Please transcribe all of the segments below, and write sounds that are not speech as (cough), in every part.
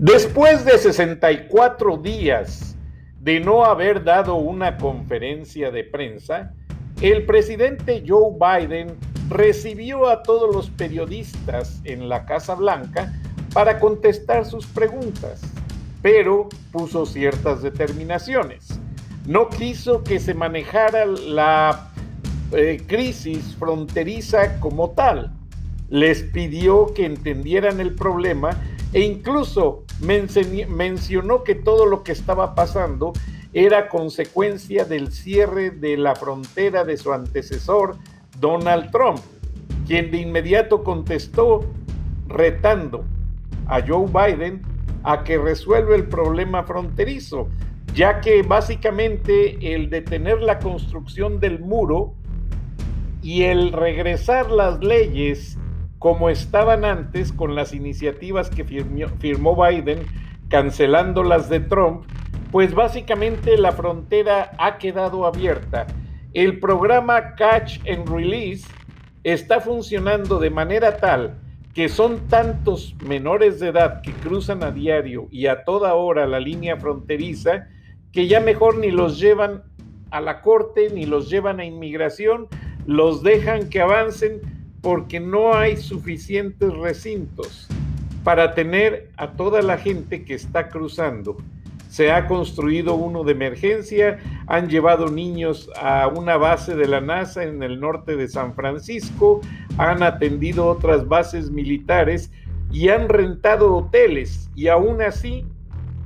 Después de 64 días de no haber dado una conferencia de prensa, el presidente Joe Biden recibió a todos los periodistas en la Casa Blanca para contestar sus preguntas, pero puso ciertas determinaciones. No quiso que se manejara la eh, crisis fronteriza como tal. Les pidió que entendieran el problema e incluso mencionó que todo lo que estaba pasando era consecuencia del cierre de la frontera de su antecesor, Donald Trump, quien de inmediato contestó retando a Joe Biden a que resuelva el problema fronterizo, ya que básicamente el detener la construcción del muro y el regresar las leyes como estaban antes con las iniciativas que firmó, Biden cancelando las de Trump, pues básicamente la frontera ha quedado abierta. El programa Catch and Release está funcionando de manera tal que son tantos menores de edad que cruzan a diario y a toda hora la línea fronteriza que ya mejor ni los llevan a la corte ni los llevan a inmigración, los dejan que avancen porque no hay suficientes recintos para tener a toda la gente que está cruzando. Se ha construido uno de emergencia, han llevado niños a una base de la NASA en el norte de San Francisco, han atendido otras bases militares y han rentado hoteles y aún así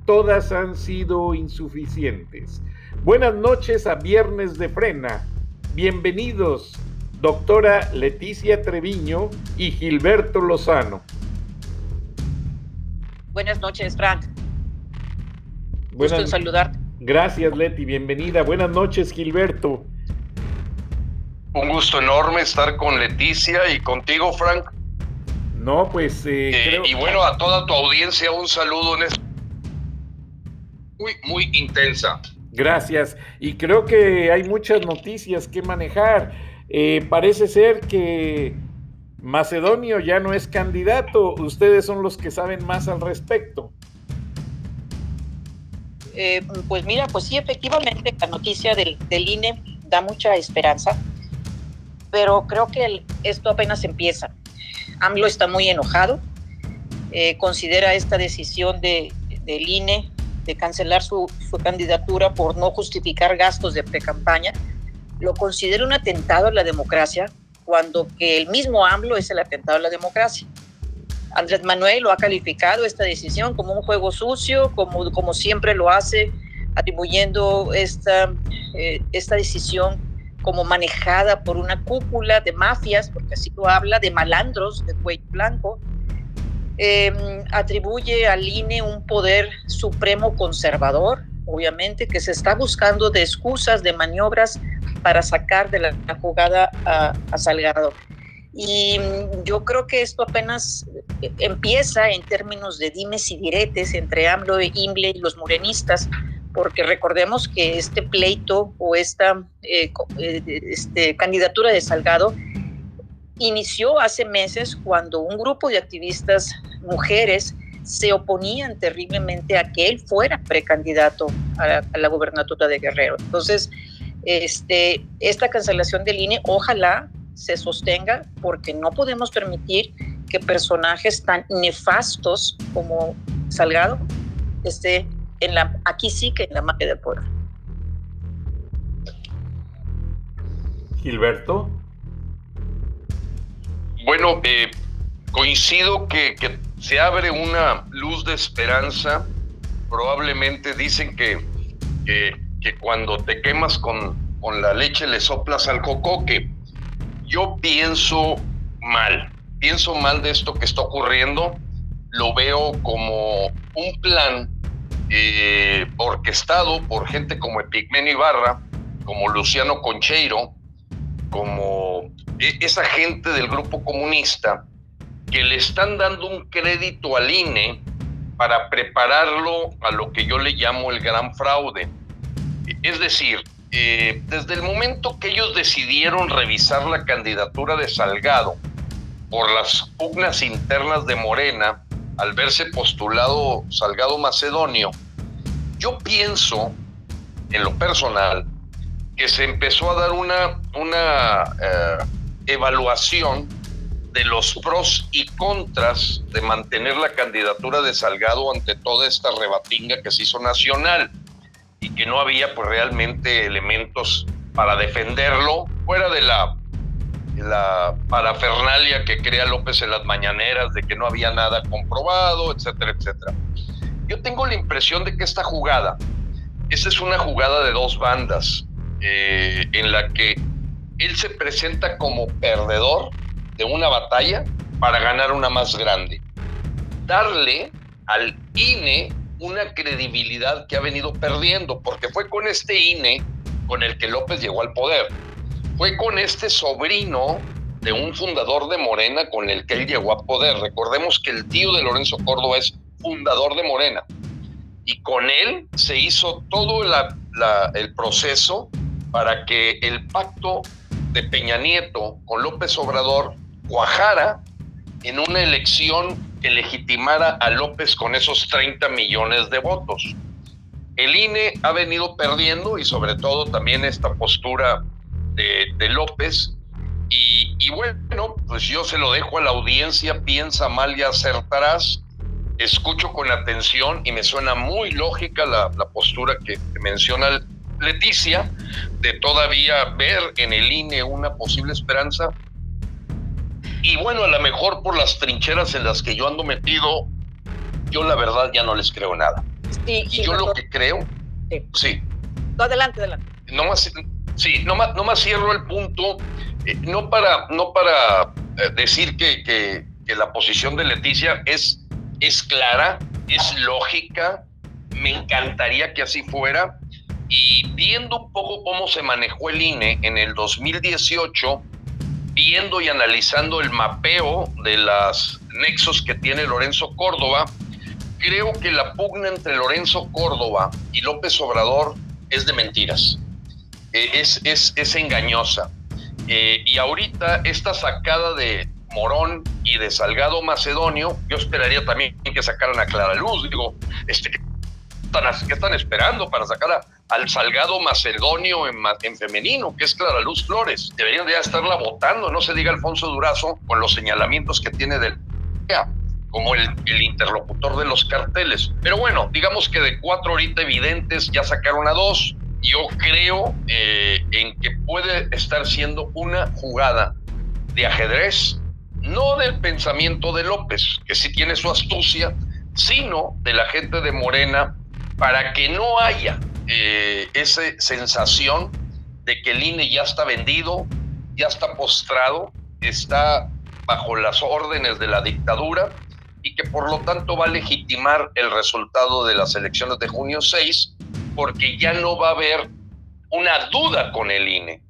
todas han sido insuficientes. Buenas noches a Viernes de Frena. Bienvenidos doctora Leticia Treviño y Gilberto Lozano. Buenas noches, Frank. Buenas, Gusto en saludarte. Gracias, Leti. Bienvenida. Buenas noches, Gilberto. Un gusto enorme estar con Leticia y contigo, Frank. No, pues. Eh, eh, y bueno, a toda tu audiencia, un saludo en muy, muy intensa. Gracias. Y creo que hay muchas noticias que manejar. Eh, parece ser que Macedonio ya no es candidato. Ustedes son los que saben más al respecto. Eh, pues mira, pues sí, efectivamente, la noticia del, INE da mucha esperanza, pero creo que esto apenas empieza. AMLO está muy enojado, eh, considera esta decisión de, del INE de cancelar su, su candidatura por no justificar gastos de pre-campaña lo considera un atentado a la democracia cuando que el mismo AMLO es el atentado a la democracia. Andrés Manuel lo ha calificado esta decisión como un juego sucio, como, como siempre lo hace, atribuyendo esta, eh, esta decisión como manejada por una cúpula de mafias, porque así lo habla, de malandros de cuello blanco. Em, atribuye al INE un poder supremo conservador, obviamente, que se está buscando de excusas, de maniobras para sacar de la, jugada a, Salgado. Y yo creo que esto apenas empieza en términos de dimes y diretes entre AMLO e IMLE y los morenistas, porque recordemos que este pleito o esta eh, eh, este, candidatura de Salgado inició hace meses cuando un grupo de activistas mujeres se oponían terriblemente a que él fuera precandidato a la, a la gubernatura de Guerrero. Entonces, este, esta cancelación del INE ojalá se sostenga porque no podemos permitir que personajes tan nefastos como Salgado esté en la, aquí sí que en la magia del pueblo. Gilberto. Bueno, eh, coincido que, se abre una luz de esperanza. Probablemente dicen que, que, cuando te quemas con, con la leche le soplas al cocoque. Yo pienso mal, pienso mal de esto que está ocurriendo. Lo veo como un plan eh, orquestado por gente como Epigmenio Ibarra, como Luciano Concheiro, como e, esa gente del grupo comunista que le están dando un crédito al INE para prepararlo a lo que yo le llamo el gran fraude. Es decir, eh, desde el momento que ellos decidieron revisar la candidatura de Salgado por las pugnas internas de Morena, al verse postulado Salgado Macedonio, yo pienso, en lo personal, que se empezó a dar una, una eh, evaluación de los pros y contras de mantener la candidatura de Salgado ante toda esta rebatinga que se hizo nacional y que no había pues realmente elementos para defenderlo fuera de la, la parafernalia que crea López en las mañaneras de que no había nada comprobado, etcétera, etcétera. Yo tengo la impresión de que esta jugada, esa es una jugada de dos bandas, eh, en la que él se presenta como perdedor de una batalla para ganar una más grande. Darle al INE una credibilidad que ha venido perdiendo, porque fue con este INE con el que López llegó al poder. Fue con este sobrino de un fundador de Morena con el que él llegó a poder. Recordemos que el tío de Lorenzo Córdoba es fundador de Morena. Y con él se hizo todo el proceso para que el pacto de Peña Nieto con López Obrador cuajara en una elección que legitimara a López con esos 30 millones de votos. El INE ha venido perdiendo y sobre todo también esta postura de, López. Y, y, bueno, pues yo se lo dejo a la audiencia, piensa mal y acertarás escucho con atención y me suena muy lógica la, postura que, menciona Leticia de todavía ver en el INE una posible esperanza. Y bueno, a lo mejor por las trincheras en las que yo ando metido, yo la verdad ya no les creo nada. y yo lo que creo, sí. adelante, adelante. No más, sí, no más, no más cierro el punto, eh, no para, no para eh, decir que, que, que la posición de Leticia es es clara, es lógica, me encantaría que así fuera. Y viendo un poco cómo se manejó el INE en el 2018, viendo y analizando el mapeo de las nexos que tiene Lorenzo Córdoba, creo que la pugna entre Lorenzo Córdoba y López Obrador es de mentiras. Eh, es, es, es, engañosa. Eh, y ahorita esta sacada de, Morón y de Salgado Macedonio, yo esperaría también que sacaran a Clara Luz. Digo, este, ¿qué, están, esperando para sacar al Salgado Macedonio en, en, femenino, que es Clara Luz Flores? Deberían ya estarla votando, no se diga Alfonso Durazo con los señalamientos que tiene del como el, el, interlocutor de los carteles. Pero bueno, digamos que de cuatro ahorita evidentes ya sacaron a dos. Yo creo eh, en que puede estar siendo una jugada de ajedrez no del pensamiento de López, que sí tiene su astucia, sino de la gente de Morena, para que no haya eh, esa sensación de que el INE ya está vendido, ya está postrado, está bajo las órdenes de la dictadura y que por lo tanto va a legitimar el resultado de las elecciones de junio 6, porque ya no va a haber una duda con el INE.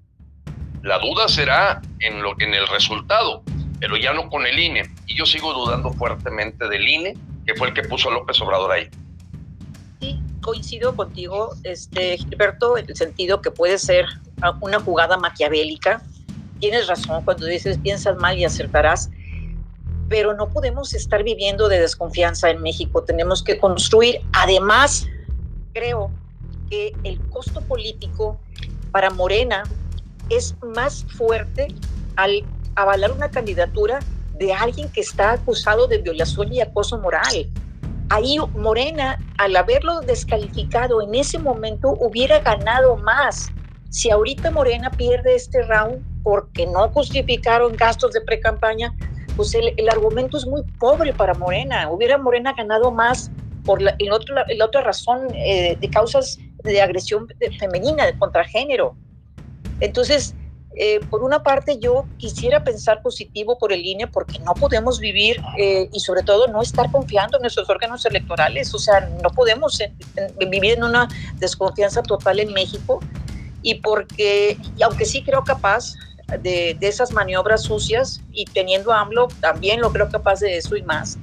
La duda será en, lo, en el resultado, pero ya no con el INE. Y yo sigo dudando fuertemente del INE, que fue el que puso a López Obrador ahí. Coincido contigo, este, Gilberto, en el sentido que puede ser una jugada maquiavélica. Tienes razón cuando dices piensas mal y acertarás, pero no podemos estar viviendo de desconfianza en México. Tenemos que construir. Además, creo que el costo político para Morena es más fuerte al avalar una candidatura de alguien que está acusado de violación y acoso moral. Ahí Morena, al haberlo descalificado en ese momento, hubiera ganado más. Si ahorita Morena pierde este round porque no justificaron gastos de pre-campaña, pues el, argumento es muy pobre para Morena. Hubiera Morena ganado más por la, la otra razón eh, de causas de agresión femenina, de contragénero. Entonces, eh, por una parte, yo quisiera pensar positivo por el INE porque no podemos vivir eh, y sobre todo no estar confiando en nuestros órganos electorales. O sea, no podemos vivir en una desconfianza total en México y porque, y aunque sí creo capaz de, de, esas maniobras sucias y teniendo AMLO, también lo creo capaz de eso y más.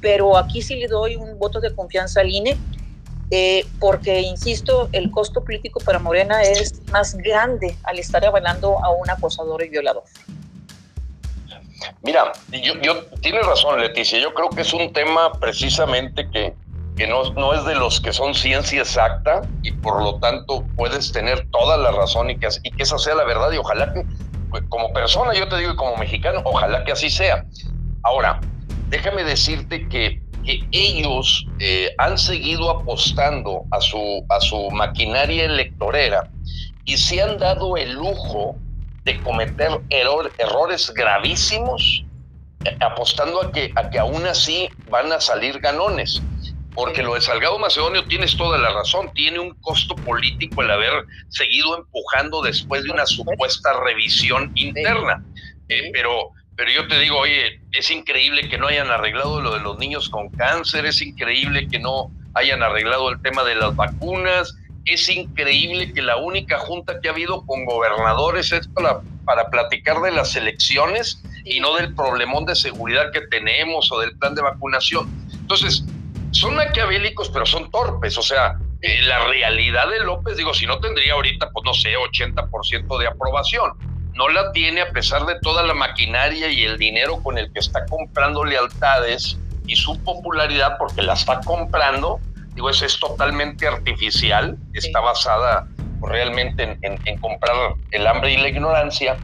Pero aquí sí le doy un voto de confianza al INE eh, porque, insisto, el costo político para Morena es más grande al estar avalando a un acosador y violador. Mira, yo, yo tienes razón, Leticia. Yo creo que es un tema precisamente que, que no, no, es de los que son ciencia exacta y por lo tanto puedes tener toda la razón y que, y que esa sea la verdad. Y ojalá que, pues, como persona, yo te digo, y como mexicano, ojalá que así sea. Ahora, déjame decirte que que ellos eh, han seguido apostando a su, a su maquinaria electorera y se han dado el lujo de cometer errores gravísimos, eh, apostando a que, a que aún así van a salir ganones. Porque lo de Salgado Macedonio tienes toda la razón, tiene un costo político el haber seguido empujando después de una supuesta revisión interna. Eh, pero pero yo te digo, oye, es increíble que no hayan arreglado lo de los niños con cáncer, es increíble que no hayan arreglado el tema de las vacunas, es increíble que la única junta que ha habido con gobernadores es para, para platicar de las elecciones y no del problemón de seguridad que tenemos o del plan de vacunación. Entonces, son maquiavélicos, pero son torpes. O sea, eh, la realidad de López, digo, si no tendría ahorita, pues no sé, 80% de aprobación no la tiene a pesar de toda la maquinaria y el dinero con el que está comprando lealtades y su popularidad porque la está comprando, digo, eso es totalmente artificial, está basada realmente en, comprar el hambre y la ignorancia.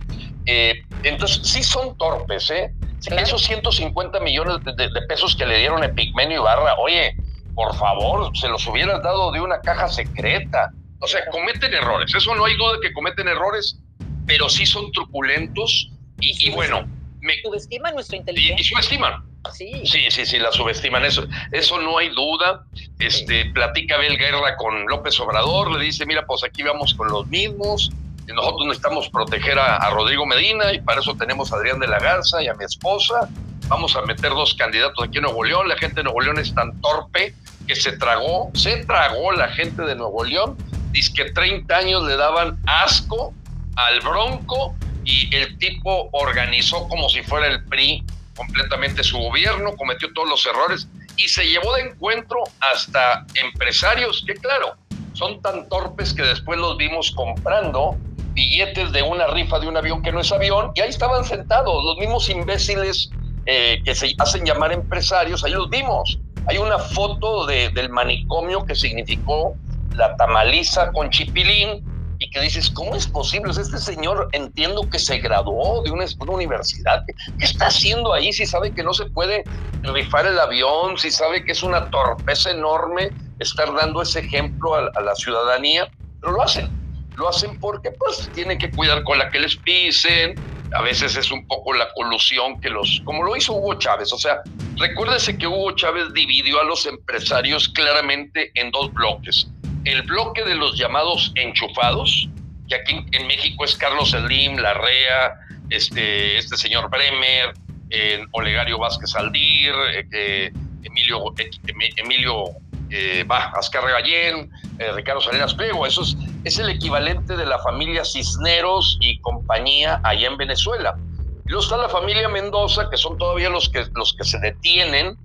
Eh, entonces, sí son torpes, ¿eh? Esos 150 millones de, pesos que le dieron a Pigmenio Ibarra, oye, por favor, se los hubieras dado de una caja secreta. O sea, cometen errores, eso no hay duda de que cometen errores, pero sí son truculentos y, bueno, me, subestiman nuestra inteligencia. Y, subestiman. Sí. sí, sí, sí, la subestiman, eso, eso no hay duda. Este, platica Abel Guerra con López Obrador, le dice, mira, pues aquí vamos con los mismos, nosotros necesitamos proteger a, Rodrigo Medina y para eso tenemos a Adrián de la Garza y a mi esposa. Vamos a meter dos candidatos aquí en Nuevo León. La gente de Nuevo León es tan torpe que se tragó, se tragó la gente de Nuevo León. Dice que 30 años le daban asco al Bronco y el tipo organizó como si fuera el PRI completamente su gobierno, cometió todos los errores y se llevó de encuentro hasta empresarios que claro, son tan torpes que después los vimos comprando billetes de una rifa de un avión que no es avión y ahí estaban sentados los mismos imbéciles eh, que se hacen llamar empresarios, ahí los vimos. Hay una foto del manicomio que significó la tamaliza con chipilín y que dices, ¿cómo es posible? este señor entiendo que se graduó de una, universidad. ¿Qué, está haciendo ahí si sabe que no se puede rifar el avión, si sabe que es una torpeza enorme estar dando ese ejemplo a, la ciudadanía? Pero lo hacen. Lo hacen porque pues tienen que cuidar con la que les pisen, a veces es un poco la colusión que los, como lo hizo Hugo Chávez, o sea, recuérdese que Hugo Chávez dividió a los empresarios claramente en dos bloques el bloque de los llamados enchufados, que aquí en México es Carlos Slim, Larrea, este, este señor Bremer, eh, Olegario Vázquez Aldir, eh, Emilio, eh, Emilio eh, Gallén, Ricardo Salinas Pliego, eso es, es, el equivalente de la familia Cisneros y compañía allá en Venezuela. Luego está la familia Mendoza, que son todavía los que, los que se detienen,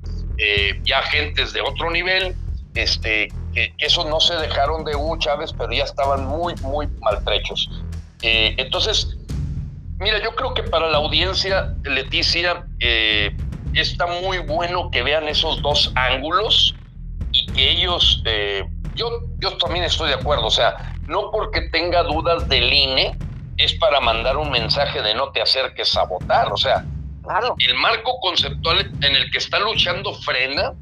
ya agentes de otro nivel, este, que, esos no se dejaron de Hugo Chávez, pero ya estaban muy, muy maltrechos. Eh, entonces, mira, yo creo que para la audiencia, Leticia, eh, está muy bueno que vean esos dos ángulos y que ellos, eh, yo, yo también estoy de acuerdo, o sea, no porque tenga dudas del INE, es para mandar un mensaje de no te acerques a votar, o sea, claro. el marco conceptual en el que está luchando Frena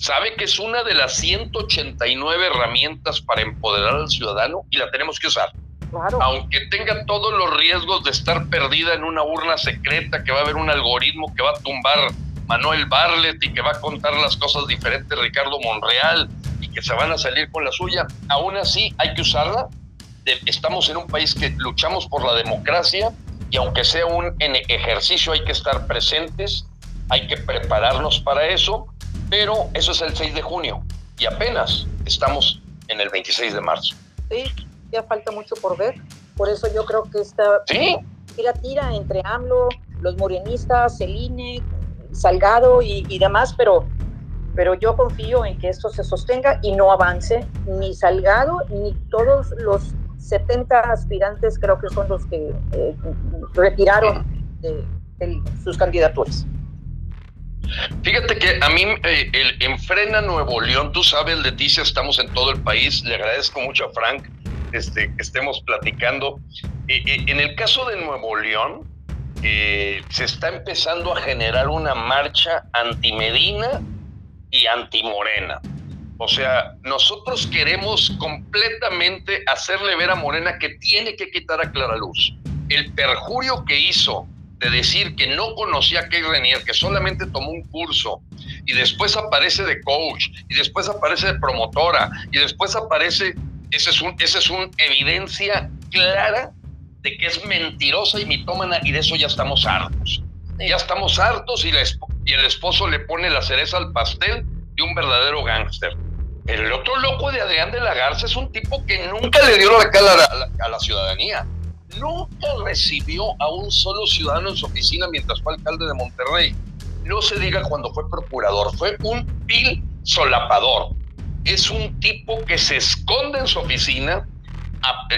sabe que es una de las 189 herramientas para empoderar al ciudadano y la tenemos que usar. Aunque tenga todos los riesgos de estar perdida en una urna secreta, que va a haber un algoritmo que va a tumbar Manuel Barlet y que va a contar las cosas diferentes Ricardo Monreal y que se van a salir con la suya, aún así hay que usarla. Estamos en un país que luchamos por la democracia y aunque sea un ejercicio hay que estar presentes, hay que prepararnos para eso, pero eso es el 6 de junio y apenas estamos en el 26 de marzo. Sí, ya falta mucho por ver. Por eso yo creo que esta tira tira entre AMLO, los morenistas, el INE, Salgado y, demás, pero, pero yo confío en que esto se sostenga y no avance ni Salgado ni todos los 70 aspirantes creo que son los que eh, retiraron de, sus candidaturas. Fíjate que a mí eh, el, en Frena Nuevo León, tú sabes, Leticia, estamos en todo el país. Le agradezco mucho a Frank este, que estemos platicando. Eh, eh, en el caso de Nuevo León, se está empezando a generar una marcha anti-Medina y anti-Morena. O sea, nosotros queremos completamente hacerle ver a Morena que tiene que quitar a Clara Luz. El perjurio que hizo de decir que no conocía a Kay Renier, que solamente tomó un curso y después aparece de coach y después aparece de promotora y después aparece, esa es, un, ese es una evidencia clara de que es mentirosa y mitómana y de eso ya estamos hartos. Ya estamos hartos y, y el esposo le pone la cereza al pastel de un verdadero gángster. El otro loco de Adrián de la Garza es un tipo que nunca le dio la cara a la ciudadanía nunca recibió a un solo ciudadano en su oficina mientras fue alcalde de Monterrey. No se diga cuando fue procurador, fue un pil solapador. Es un tipo que se esconde en su oficina,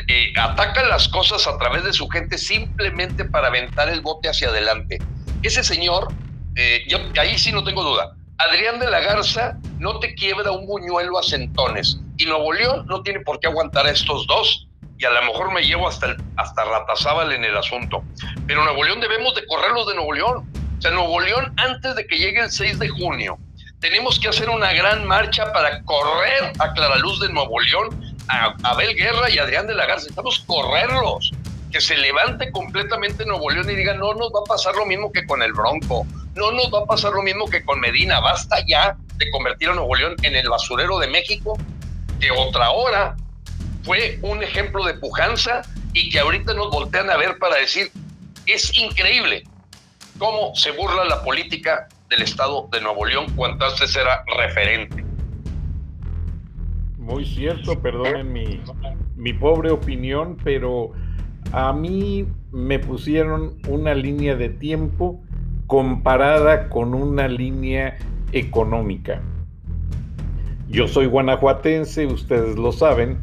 eh, ataca las cosas a través de su gente simplemente para aventar el bote hacia adelante. Ese señor, eh, ahí sí no tengo duda, Adrián de la Garza no te quiebra un buñuelo a centones y Nuevo León no tiene por qué aguantar a estos dos y a lo mejor me llevo hasta, el, hasta Ratazábal en el asunto. Pero Nuevo León debemos de correrlos de Nuevo León. O sea, Nuevo León antes de que llegue el 6 de junio, tenemos que hacer una gran marcha para correr a Claraluz de Nuevo León, a Abel Guerra y Adrián de la Garza. Necesitamos correrlos. Que se levante completamente Nuevo León y diga, no nos va a pasar lo mismo que con el Bronco, no nos va a pasar lo mismo que con Medina, basta ya de convertir a Nuevo León en el basurero de México, que otra hora fue un ejemplo de pujanza y que ahorita nos voltean a ver para decir, es increíble cómo se burla la política del Estado de Nuevo León cuando antes era referente. Muy cierto, perdonen mi, mi pobre opinión, pero a mí me pusieron una línea de tiempo comparada con una línea económica. Yo soy guanajuatense, ustedes lo saben,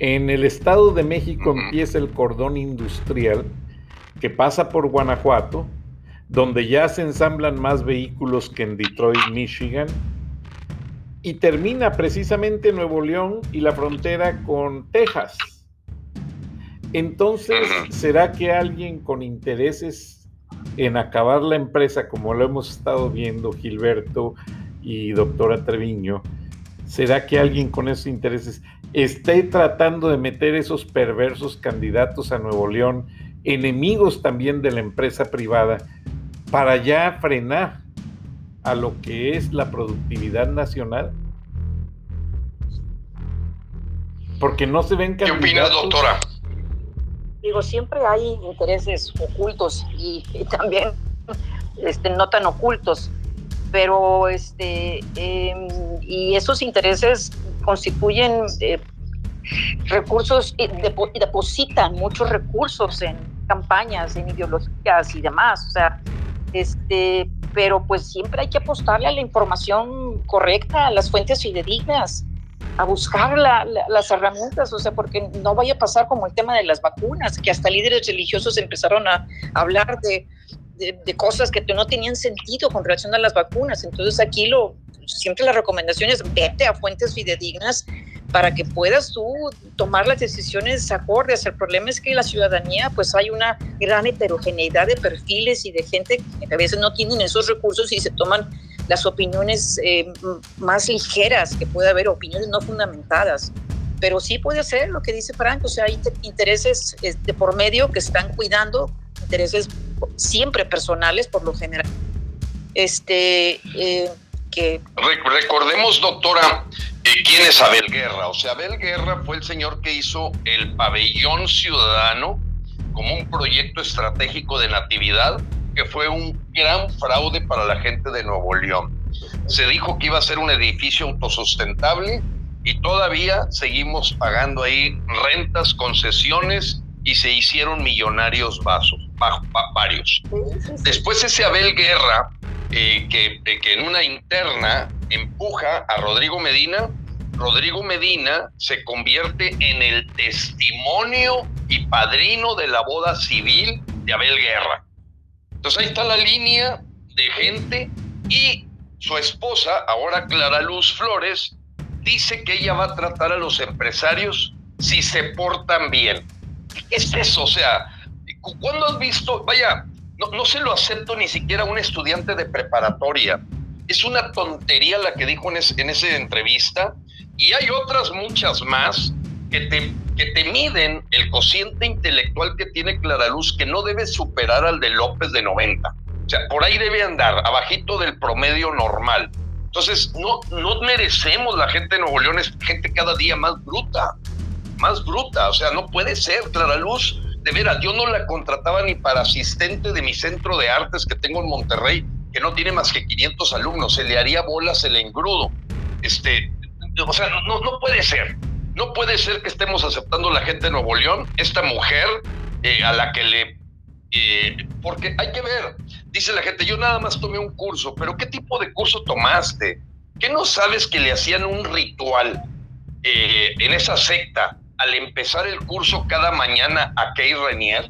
en el Estado de México empieza el cordón industrial que pasa por Guanajuato, donde ya se ensamblan más vehículos que en Detroit, Michigan, y termina precisamente en Nuevo León y la frontera con Texas. Entonces, ¿será que alguien con intereses en acabar la empresa, como lo hemos estado viendo Gilberto y doctora Treviño, ¿será que alguien con esos intereses esté tratando de meter esos perversos candidatos a Nuevo León, enemigos también de la empresa privada, para ya frenar a lo que es la productividad nacional? Porque no se ven candidatos. ¿Qué opinas, doctora? Digo, siempre hay intereses ocultos y, también este, no tan ocultos, pero este, em, y esos intereses constituyen eh, recursos y, depositan muchos recursos en campañas, en ideologías y demás. O sea, este, pero pues siempre hay que apostarle a la información correcta, a las fuentes fidedignas, a buscar las herramientas, o sea, porque no vaya a pasar como el tema de las vacunas, que hasta líderes religiosos empezaron a hablar de, de cosas que no tenían sentido con relación a las vacunas. Entonces aquí lo, siempre la recomendación es vete a fuentes fidedignas para que puedas tú tomar las decisiones acordes. El problema es que la ciudadanía, pues hay una gran heterogeneidad de perfiles y de gente que a veces no tienen esos recursos y se toman las opiniones eh, más ligeras que puede haber, opiniones no fundamentadas. Pero sí puede ser lo que dice Frank, o sea, hay intereses de este, por medio que están cuidando, intereses siempre personales por lo general. Este, eh, que... Recordemos, doctora, eh, quién es Abel Guerra. O sea, Abel Guerra fue el señor que hizo el pabellón ciudadano como un proyecto estratégico de natividad que fue un gran fraude para la gente de Nuevo León. Se dijo que iba a ser un edificio autosustentable y todavía seguimos pagando ahí rentas, concesiones y se hicieron millonarios vasos, varios. Después ese Abel Guerra, eh, que, eh, que en una interna empuja a Rodrigo Medina, Rodrigo Medina se convierte en el testimonio y padrino de la boda civil de Abel Guerra. Entonces ahí está la línea de gente y su esposa, ahora Clara Luz Flores, dice que ella va a tratar a los empresarios si se portan bien. ¿Qué es eso? O sea, ¿cuándo has visto? Vaya, no, no se lo acepto ni siquiera a un estudiante de preparatoria. Es una tontería la que dijo en, en esa entrevista y hay otras muchas más que te, que te miden el cociente intelectual que tiene Clara Luz, que no debe superar al de López de 90. O sea, por ahí debe andar, abajito del promedio normal. Entonces, no, no merecemos la gente de Nuevo León, es gente cada día más bruta, más bruta. O sea, no puede ser, Clara Luz. De veras, yo no la contrataba ni para asistente de mi centro de artes que tengo en Monterrey, que no tiene más que 500 alumnos. Se le haría bolas el engrudo. Este, o sea, no, puede ser. No puede ser que estemos aceptando la gente de Nuevo León, esta mujer eh, a la que le... Eh, porque hay que ver, dice la gente, yo nada más tomé un curso, pero ¿qué tipo de curso tomaste? ¿Qué no sabes que le hacían un ritual eh, en esa secta al empezar el curso cada mañana a Kay Renier?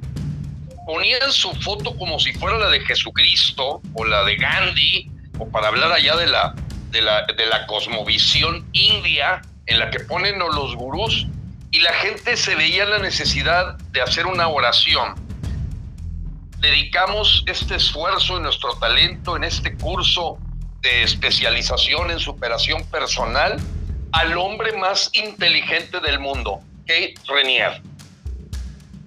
Ponían su foto como si fuera la de Jesucristo o la de Gandhi, o para hablar allá de la, de la, de la cosmovisión india, en la que ponen los gurús y la gente se veía la necesidad de hacer una oración. Dedicamos este esfuerzo y nuestro talento en este curso de especialización en superación personal al hombre más inteligente del mundo, Kate Renier.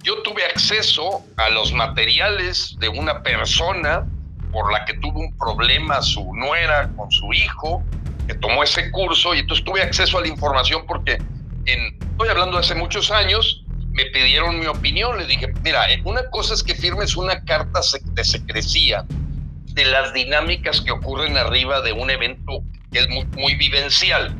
Yo tuve acceso a los materiales de una persona por la que tuvo un problema su nuera con su hijo, que tomó ese curso y entonces tuve acceso a la información porque estoy hablando de hace muchos años, me pidieron mi opinión, les dije, mira, eh, una cosa es que firmes una carta de secrecía de las dinámicas que ocurren arriba de un evento que es muy, muy vivencial,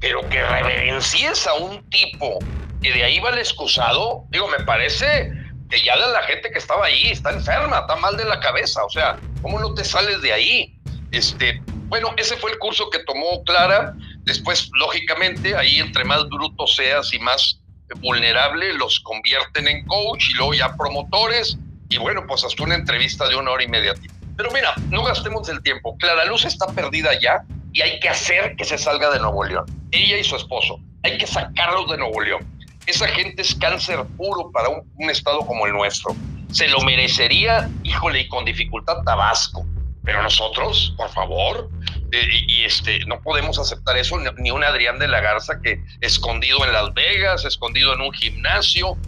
pero que reverencies a un tipo que de ahí va el excusado, digo, me parece que ya la gente que estaba ahí está enferma, está mal de la cabeza, o sea, ¿cómo no te sales de ahí? Este, bueno, ese fue el curso que tomó Clara. Después, lógicamente, ahí entre más bruto seas y más vulnerable, los convierten en coach y luego ya promotores. Y bueno, pues hasta una entrevista de una hora y media. Pero mira, no gastemos el tiempo. Clara Luz está perdida ya y hay que hacer que se salga de Nuevo León. Ella y su esposo. Hay que sacarlos de Nuevo León. Esa gente es cáncer puro para un, estado como el nuestro. Se lo merecería, híjole, y con dificultad Tabasco pero nosotros, por favor, eh, y, este, no podemos aceptar eso, ni un Adrián de la Garza que escondido en Las Vegas, escondido en un gimnasio.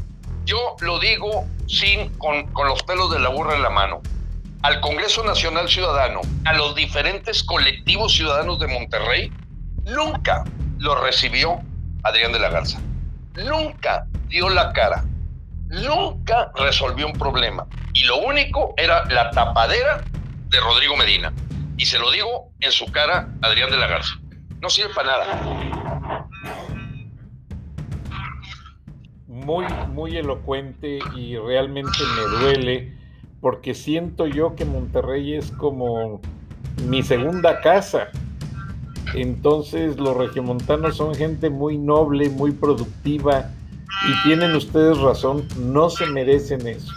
Yo lo digo sin, con, con los pelos de la burra en la mano. Al Congreso Nacional Ciudadano, a los diferentes colectivos ciudadanos de Monterrey, nunca lo recibió Adrián de la Garza. Nunca dio la cara. Nunca resolvió un problema. Y lo único era la tapadera de Rodrigo Medina. Y se lo digo en su cara Adrián de la Garza. No sirve para nada. Muy, muy elocuente y realmente me duele porque siento yo que Monterrey es como mi segunda casa. Entonces los regiomontanos son gente muy noble, muy productiva y tienen ustedes razón, no se merecen eso.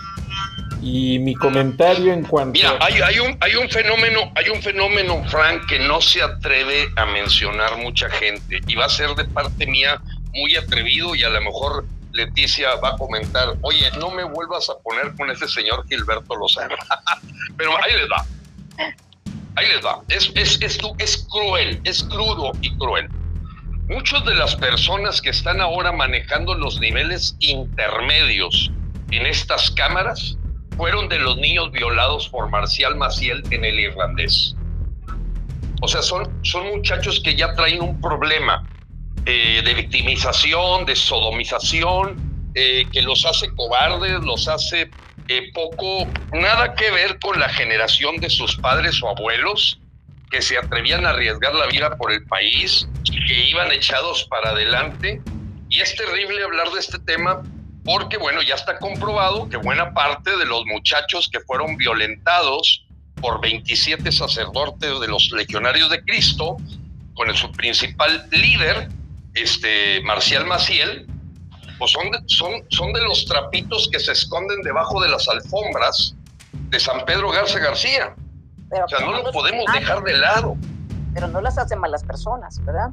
Y mi comentario en cuanto Mira, hay, hay, un, hay un fenómeno, hay un fenómeno, Frank, que no se atreve a mencionar mucha gente. Y va a ser de parte mía muy atrevido y a lo mejor Leticia va a comentar, oye, no me vuelvas a poner con ese señor Gilberto Lozano. (laughs) Pero ahí les va. Ahí les va. Es, es, es, es cruel, es crudo y cruel. Muchas de las personas que están ahora manejando los niveles intermedios en estas cámaras fueron de los niños violados por Marcial Maciel en el irlandés. O sea, son, son muchachos que ya traen un problema eh, de victimización, de sodomización, eh, que los hace cobardes, los hace eh, poco, nada que ver con la generación de sus padres o abuelos, que se atrevían a arriesgar la vida por el país, que iban echados para adelante. Y es terrible hablar de este tema porque, bueno, ya está comprobado que buena parte de los muchachos que fueron violentados por 27 sacerdotes de los legionarios de Cristo, con el, su principal líder, este, Marcial Maciel, pues son son, son de los trapitos que se esconden debajo de las alfombras de San Pedro Garza García o sea, no lo podemos dejar de lado. Pero no las hacen malas personas, ¿verdad?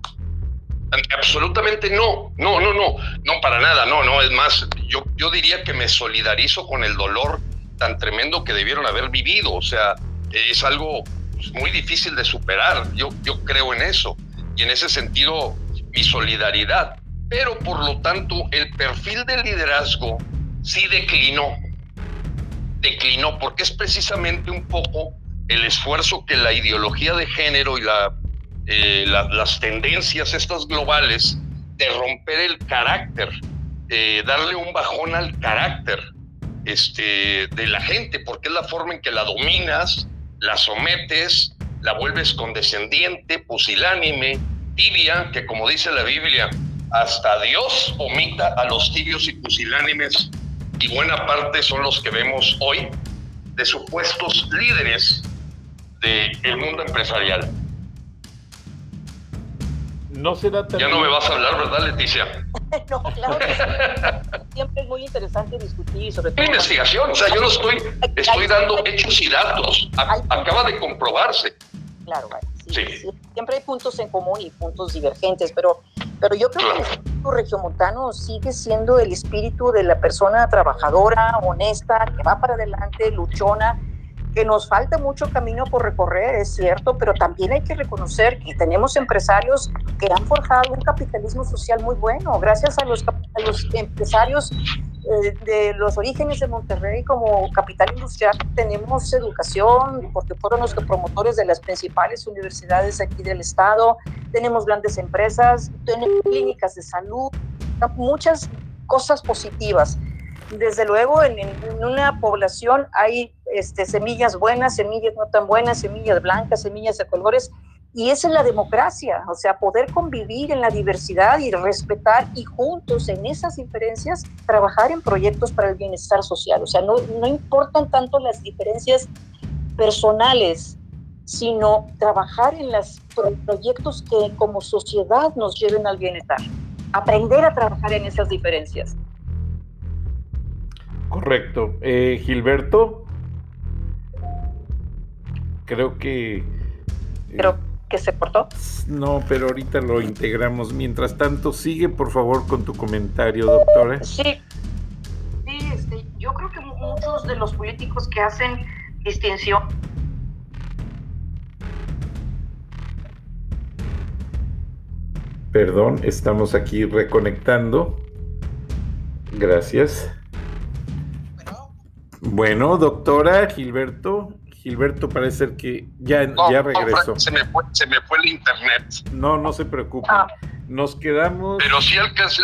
Absolutamente no, no, no, no, no para nada, no, no, es más, yo, yo diría que me solidarizo con el dolor tan tremendo que debieron haber vivido, o sea, es algo muy difícil de superar, yo, yo creo en eso, y en ese sentido mi solidaridad, pero por lo tanto el perfil del liderazgo sí declinó, declinó, porque es precisamente un poco el esfuerzo que la ideología de género y eh, las tendencias estas globales de romper el carácter, eh, darle un bajón al carácter este, de la gente, porque es la forma en que la dominas, la sometes, la vuelves condescendiente, pusilánime, tibia, que como dice la Biblia, hasta Dios omita a los tibios y pusilánimes, y buena parte son los que vemos hoy de supuestos líderes del mundo empresarial. No será Ya no me vas a hablar, ¿verdad, Leticia? (laughs) no, claro Siempre es muy interesante discutir sobre todo. investigación, o sea, yo no estoy, estoy dando hechos y datos. acaba de comprobarse. Claro, sí, Siempre hay puntos en común y puntos divergentes, pero, pero yo creo que el espíritu regiomontano sigue siendo el espíritu de la persona trabajadora, honesta, que va para adelante, luchona que nos falta mucho camino por recorrer, es cierto, pero también hay que reconocer que tenemos empresarios que han forjado un capitalismo social muy bueno. Gracias a los, a los empresarios eh, de los orígenes de Monterrey como capital industrial, tenemos educación, porque fueron los promotores de las principales universidades aquí del estado, tenemos grandes empresas, tenemos clínicas de salud, muchas cosas positivas. Desde luego en, una población hay este, semillas buenas, semillas no tan buenas, semillas blancas, semillas de colores, y esa es la democracia, o sea, poder convivir en la diversidad y respetar y juntos en esas diferencias trabajar en proyectos para el bienestar social. O sea, no, no importan tanto las diferencias personales, sino trabajar en los proyectos que como sociedad nos lleven al bienestar. Aprender a trabajar en esas diferencias. Correcto. Eh, Gilberto, creo que... Eh, que se cortó. No, pero ahorita lo integramos. Mientras tanto, sigue por favor con tu comentario, doctora. Sí, sí este, yo creo que muchos de los políticos que hacen distinción Perdón, estamos aquí reconectando. Gracias. Bueno, doctora Gilberto, Gilberto parece ser que ya, ya regresó. se, me fue, se me fue el internet. No, no se preocupe. Ah. Nos quedamos. Pero sí alcancé,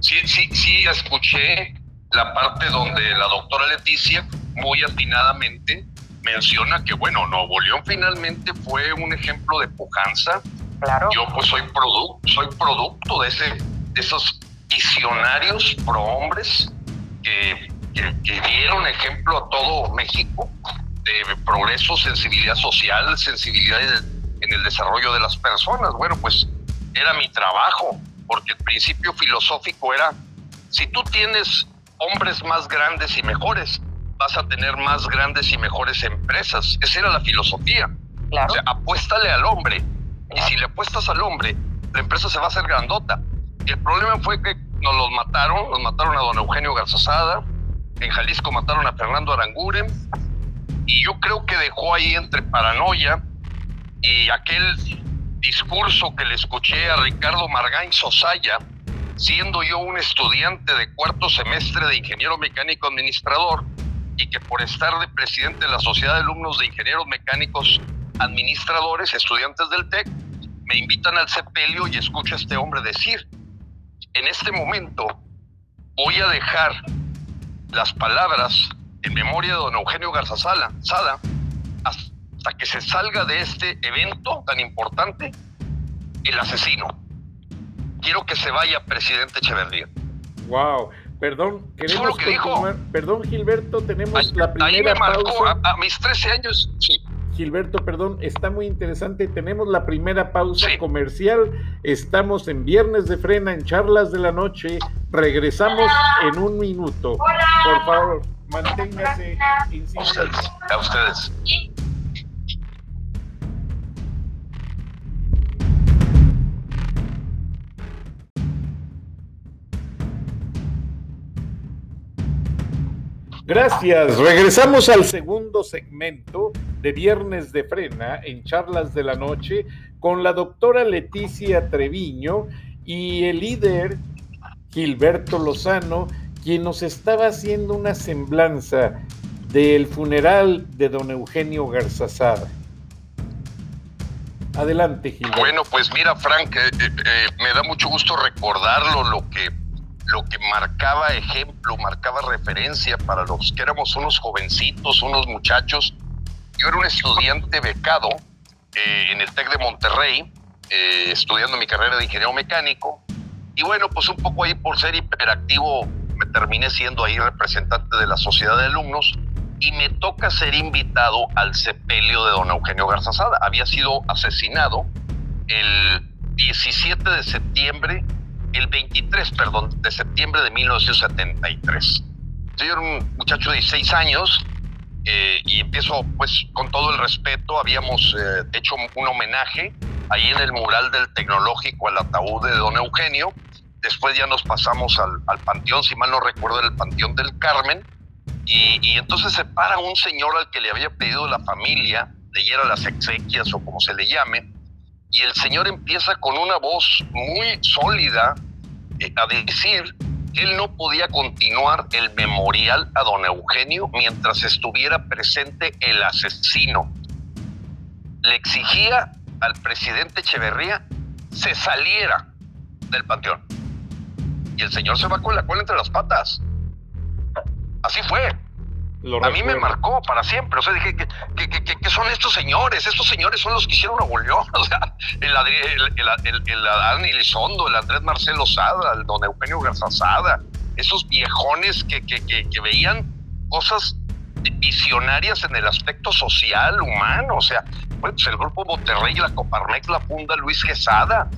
sí, sí, sí escuché la parte donde la doctora Leticia muy atinadamente menciona que, bueno, Nuevo León finalmente fue un ejemplo de pujanza. Claro. Yo pues soy producto, soy producto de, ese, de esos visionarios pro hombres que que, dieron ejemplo a todo México de progreso, sensibilidad social, sensibilidad en el desarrollo de las personas. Bueno, pues era mi trabajo, porque el principio filosófico era, si tú tienes hombres más grandes y mejores, vas a tener más grandes y mejores empresas. Esa era la filosofía. Claro. O sea, apuéstale al hombre. Y si le apuestas al hombre, la empresa se va a hacer grandota. Y el problema fue que nos los mataron, nos mataron a don Eugenio Garzazada, en Jalisco mataron a Fernando Aranguren y yo creo que dejó ahí entre paranoia y aquel discurso que le escuché a Ricardo Margain Sosaya, siendo yo un estudiante de cuarto semestre de ingeniero mecánico administrador y que por estar de presidente de la Sociedad de Alumnos de Ingenieros Mecánicos Administradores, estudiantes del TEC, me invitan al sepelio y escucho a este hombre decir, en este momento voy a dejar las palabras en memoria de don Eugenio Garza Sada hasta que se salga de este evento tan importante el asesino. Quiero que se vaya, presidente Echeverría. Wow, perdón, queremos Perdón, Gilberto, tenemos la primera ahí me marcó, A, mis 13 años, sí. Gilberto, perdón, está muy interesante. Tenemos la primera pausa comercial. Estamos en Viernes de Frena, en Charlas de la Noche. Regresamos en un minuto. Por favor, manténgase. Ustedes, a ustedes. Gracias. Regresamos al segundo segmento de Viernes de Frena en Charlas de la Noche con la doctora Leticia Treviño y el líder Gilberto Lozano, quien nos estaba haciendo una semblanza del funeral de don Eugenio Garzazada. Adelante, Gilberto. Bueno, pues mira, Frank, eh, eh, eh, me da mucho gusto recordarlo, lo que lo que marcaba ejemplo, marcaba referencia para los que éramos unos jovencitos, unos muchachos. Yo era un estudiante becado en el TEC de Monterrey, estudiando mi carrera de ingeniero mecánico. Y bueno, pues un poco ahí por ser hiperactivo, me terminé siendo ahí representante de la sociedad de alumnos y me toca ser invitado al sepelio de don Eugenio Garzazada. Había sido asesinado el 17 de septiembre el 23, perdón, de septiembre de 1973. Yo era un muchacho de 16 años eh, y empiezo pues con todo el respeto, habíamos eh, hecho un homenaje ahí en el mural del tecnológico al ataúd de don Eugenio, después ya nos pasamos al, panteón, si mal no recuerdo, era el panteón del Carmen, y, y, entonces se para un señor al que le había pedido la familia, leyera las exequias o como se le llame, y el señor empieza con una voz muy sólida eh, a decir que él no podía continuar el memorial a don Eugenio mientras estuviera presente el asesino. Le exigía al presidente Echeverría se saliera del panteón. Y el señor se va con la cola entre las patas. Así fue a mí me marcó para siempre. O sea, dije, ¿qué, son estos señores? Estos señores son los que hicieron Nuevo León. (laughs) O sea, el, el, el, Adán Elizondo, el Andrés Marcelo Sada, el don Eugenio Garzazada, esos viejones que, veían cosas visionarias en el aspecto social, humano. O sea, pues el grupo Monterrey la Coparmex la funda Luis Quesada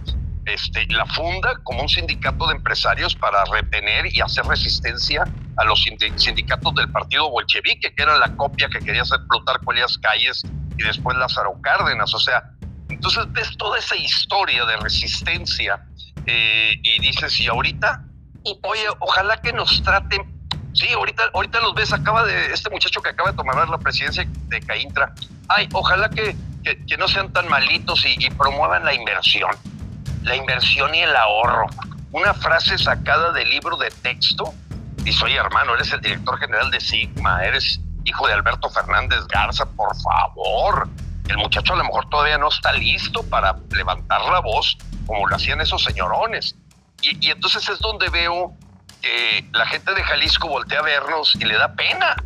este, la funda como un sindicato de empresarios para retener y hacer resistencia a los sindicatos del partido bolchevique, que era la copia que quería hacer Plutarco Calles y después Lázaro Cárdenas. O sea, entonces ves toda esa historia de resistencia eh, y dices, ¿y ahorita? Oye, ojalá que nos traten. Sí, ahorita, ahorita los ves, acaba de, este muchacho que acaba de tomar la presidencia de Caintra. Ay, ojalá que, que, no sean tan malitos y promuevan la inversión la inversión y el ahorro. Una frase sacada del libro de texto. Dice, oye hermano, eres el director general de Sigma, eres hijo de Alberto Fernández Garza, por favor. El muchacho a lo mejor todavía no está listo para levantar la voz como lo hacían esos señorones. Y, y entonces es donde veo que la gente de Jalisco voltea a vernos y le da pena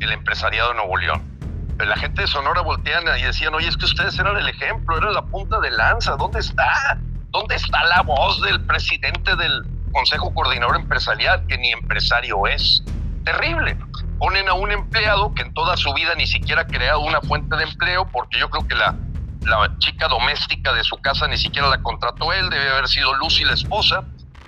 el empresariado de Nuevo León. La gente de Sonora voltean y decían, oye, es que ustedes eran el ejemplo, eran la punta de lanza, ¿dónde está? ¿Dónde está la voz del presidente del Consejo Coordinador Empresarial, que ni empresario es? Terrible. Ponen a un empleado que en toda su vida ni siquiera ha creado una fuente de empleo, porque yo creo que la, la chica doméstica de su casa ni siquiera la contrató él, debe haber sido Lucy la esposa.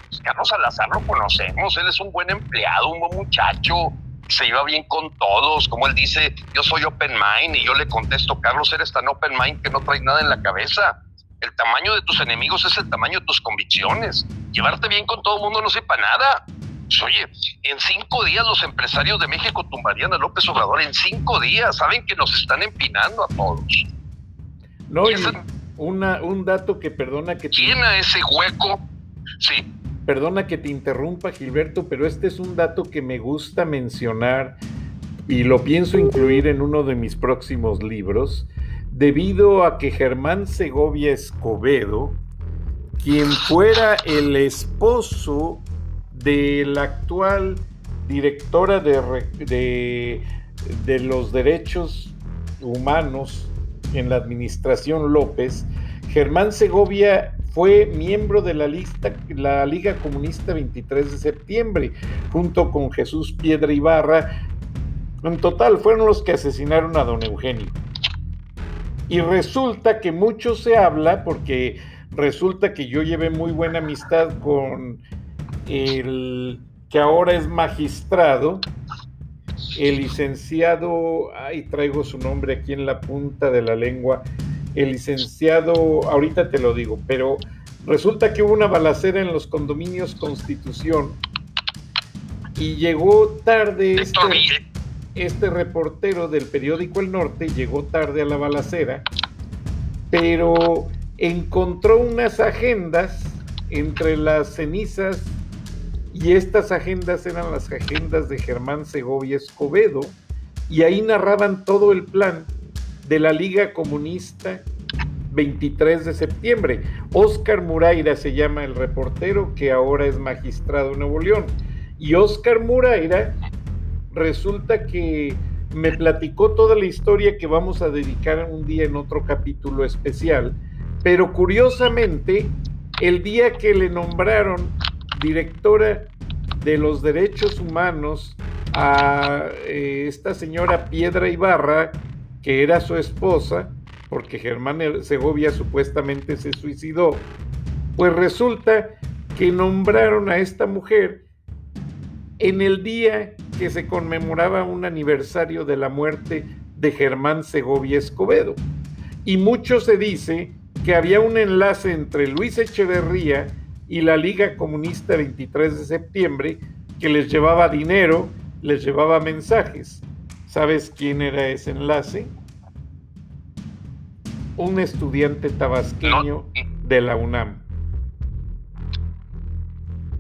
Pues Carlos Salazar lo conocemos, él es un buen empleado, un buen muchacho, se iba bien con todos, como él dice, yo soy open mind y yo le contesto, Carlos, eres tan open mind que no traes nada en la cabeza. El tamaño de tus enemigos es el tamaño de tus convicciones. Llevarte bien con todo el mundo no sepa nada. Pues, oye, en cinco días los empresarios de México tumbarían a López Obrador. En cinco días, saben que nos están empinando a todos. No, y una, un dato que perdona que... Llena ese hueco. Sí. Perdona que te interrumpa, Gilberto, pero este es un dato que me gusta mencionar y lo pienso incluir en uno de mis próximos libros, debido a que Germán Segovia Escobedo, quien fuera el esposo de la actual directora de, de, los derechos humanos en la administración López, Germán Segovia fue miembro de la, lista, la Liga Comunista 23 de septiembre, junto con Jesús Piedra Ibarra. En total fueron los que asesinaron a don Eugenio. Y resulta que mucho se habla, porque resulta que yo llevé muy buena amistad con el que ahora es magistrado, el licenciado, ahí traigo su nombre aquí en la punta de la lengua, el licenciado, ahorita te lo digo, pero resulta que hubo una balacera en los condominios Constitución y llegó tarde este, este reportero del periódico El Norte, llegó tarde a la balacera, pero encontró unas agendas entre las cenizas y estas agendas eran las agendas de Germán Segovia Escobedo, y ahí narraban todo el plan de la Liga Comunista 23 de septiembre. Oscar Muraira se llama el reportero que ahora es magistrado en Nuevo León. Y Oscar Muraira resulta que me platicó toda la historia que vamos a dedicar un día en otro capítulo especial, pero curiosamente, el día que le nombraron directora de los derechos humanos a eh, esta señora Piedra Ibarra, que era su esposa, porque Germán Segovia supuestamente se suicidó, pues resulta que nombraron a esta mujer en el día que se conmemoraba un aniversario de la muerte de Germán Segovia Escobedo. Y mucho se dice que había un enlace entre Luis Echeverría y la Liga Comunista 23 de septiembre que les llevaba dinero, les llevaba mensajes. ¿Sabes quién era ese enlace? Un estudiante tabasqueño de la UNAM.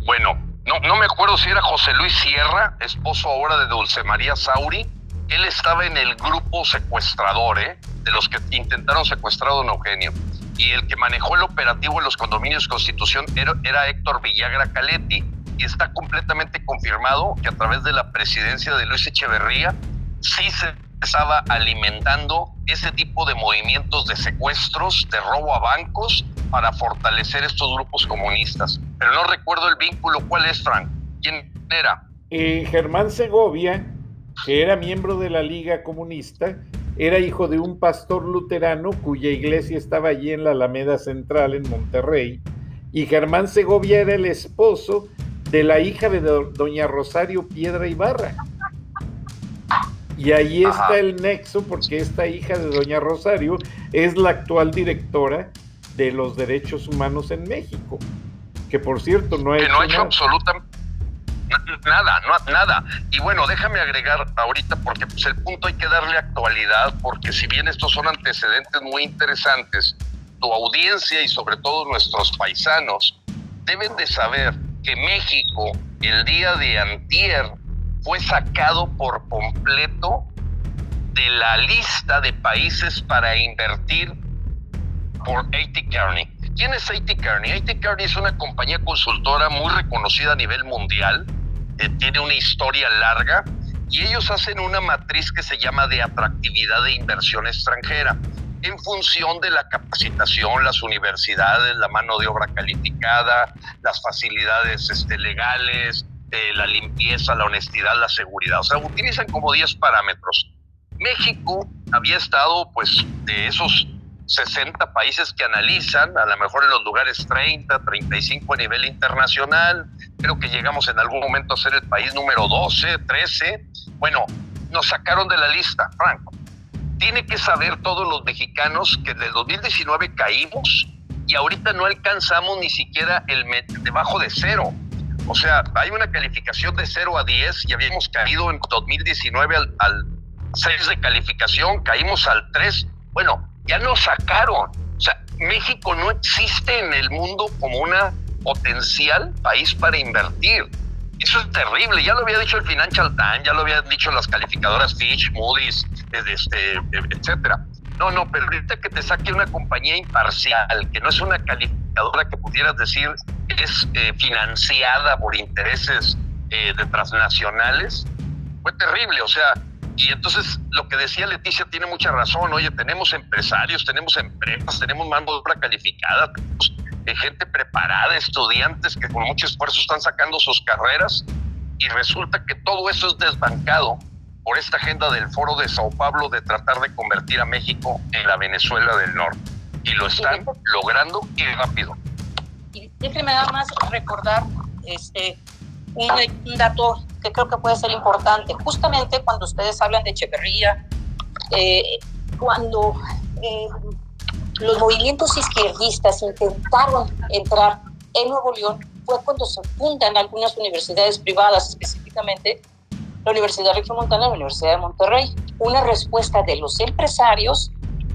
Bueno, no, no me acuerdo si era José Luis Sierra, esposo ahora de Dulce María Sauri. Él estaba en el grupo secuestrador, ¿eh? De los que intentaron secuestrar a don Eugenio y el que manejó el operativo en los condominios Constitución era, Héctor Villagra Caletti. Y está completamente confirmado que a través de la presidencia de Luis Echeverría sí se estaba alimentando ese tipo de movimientos de secuestros, de robo a bancos, para fortalecer estos grupos comunistas. Pero no recuerdo el vínculo. ¿Cuál es, Frank? ¿Quién era? Eh, Germán Segovia, que era miembro de la Liga Comunista, era hijo de un pastor luterano cuya iglesia estaba allí en la Alameda Central, en Monterrey, y Germán Segovia era el esposo de la hija de doña Rosario Piedra Ibarra. Y ahí está el nexo porque esta hija de doña Rosario es la actual directora de los derechos humanos en México, que por cierto no ha que no ha hecho absolutamente Nada, no, nada. Y bueno, déjame agregar ahorita, porque pues, el punto hay que darle actualidad, porque si bien estos son antecedentes muy interesantes, tu audiencia y sobre todo nuestros paisanos deben de saber que México el día de antier fue sacado por completo de la lista de países para invertir por A.T. Kearney. ¿Quién es A.T. Kearney? A.T. Kearney es una compañía consultora muy reconocida a nivel mundial eh, tiene una historia larga y ellos hacen una matriz que se llama de atractividad de inversión extranjera en función de la capacitación, las universidades, la mano de obra calificada, las facilidades este, legales, eh, la limpieza, la honestidad, la seguridad. O sea, utilizan como 10 parámetros. México había estado, pues, de esos 60 países que analizan, a lo mejor en los lugares 30, 35 a nivel internacional. Creo que llegamos en algún momento a ser el país número 12, 13. Bueno, nos sacaron de la lista, Franco. Tiene que saber todos los mexicanos que desde 2019 caímos y ahorita no alcanzamos ni siquiera el debajo de cero. O sea, hay una calificación de 0 a 10 y habíamos caído en 2019 al, al 6 de calificación, caímos al 3. Bueno, ya nos sacaron. O sea, México no existe en el mundo como una potencial país para invertir. Eso es terrible, ya lo había dicho el Financial Times, ya lo habían dicho las calificadoras Fitch, Moody's, este, etcétera. No, no, pero ahorita que te saque una compañía imparcial, que no es una calificadora que pudieras decir es eh, financiada por intereses eh, de transnacionales, fue terrible. O sea, y entonces lo que decía Leticia tiene mucha razón. Oye, tenemos empresarios, tenemos empresas, tenemos mano de obra calificada, tenemos eh, gente preparada, estudiantes que con mucho esfuerzo están sacando sus carreras y resulta que todo eso es desbancado por esta agenda del Foro de Sao Paulo de tratar de convertir a México en la Venezuela del Norte. Y lo están logrando y rápido. Y déjeme nada más recordar este, un, dato que creo que puede ser importante. Justamente cuando ustedes hablan de Echeverría, eh, cuando eh, los movimientos izquierdistas intentaron entrar en Nuevo León, fue cuando se fundan algunas universidades privadas, específicamente la Universidad Regiomontana y la Universidad de Monterrey. Una respuesta de los empresarios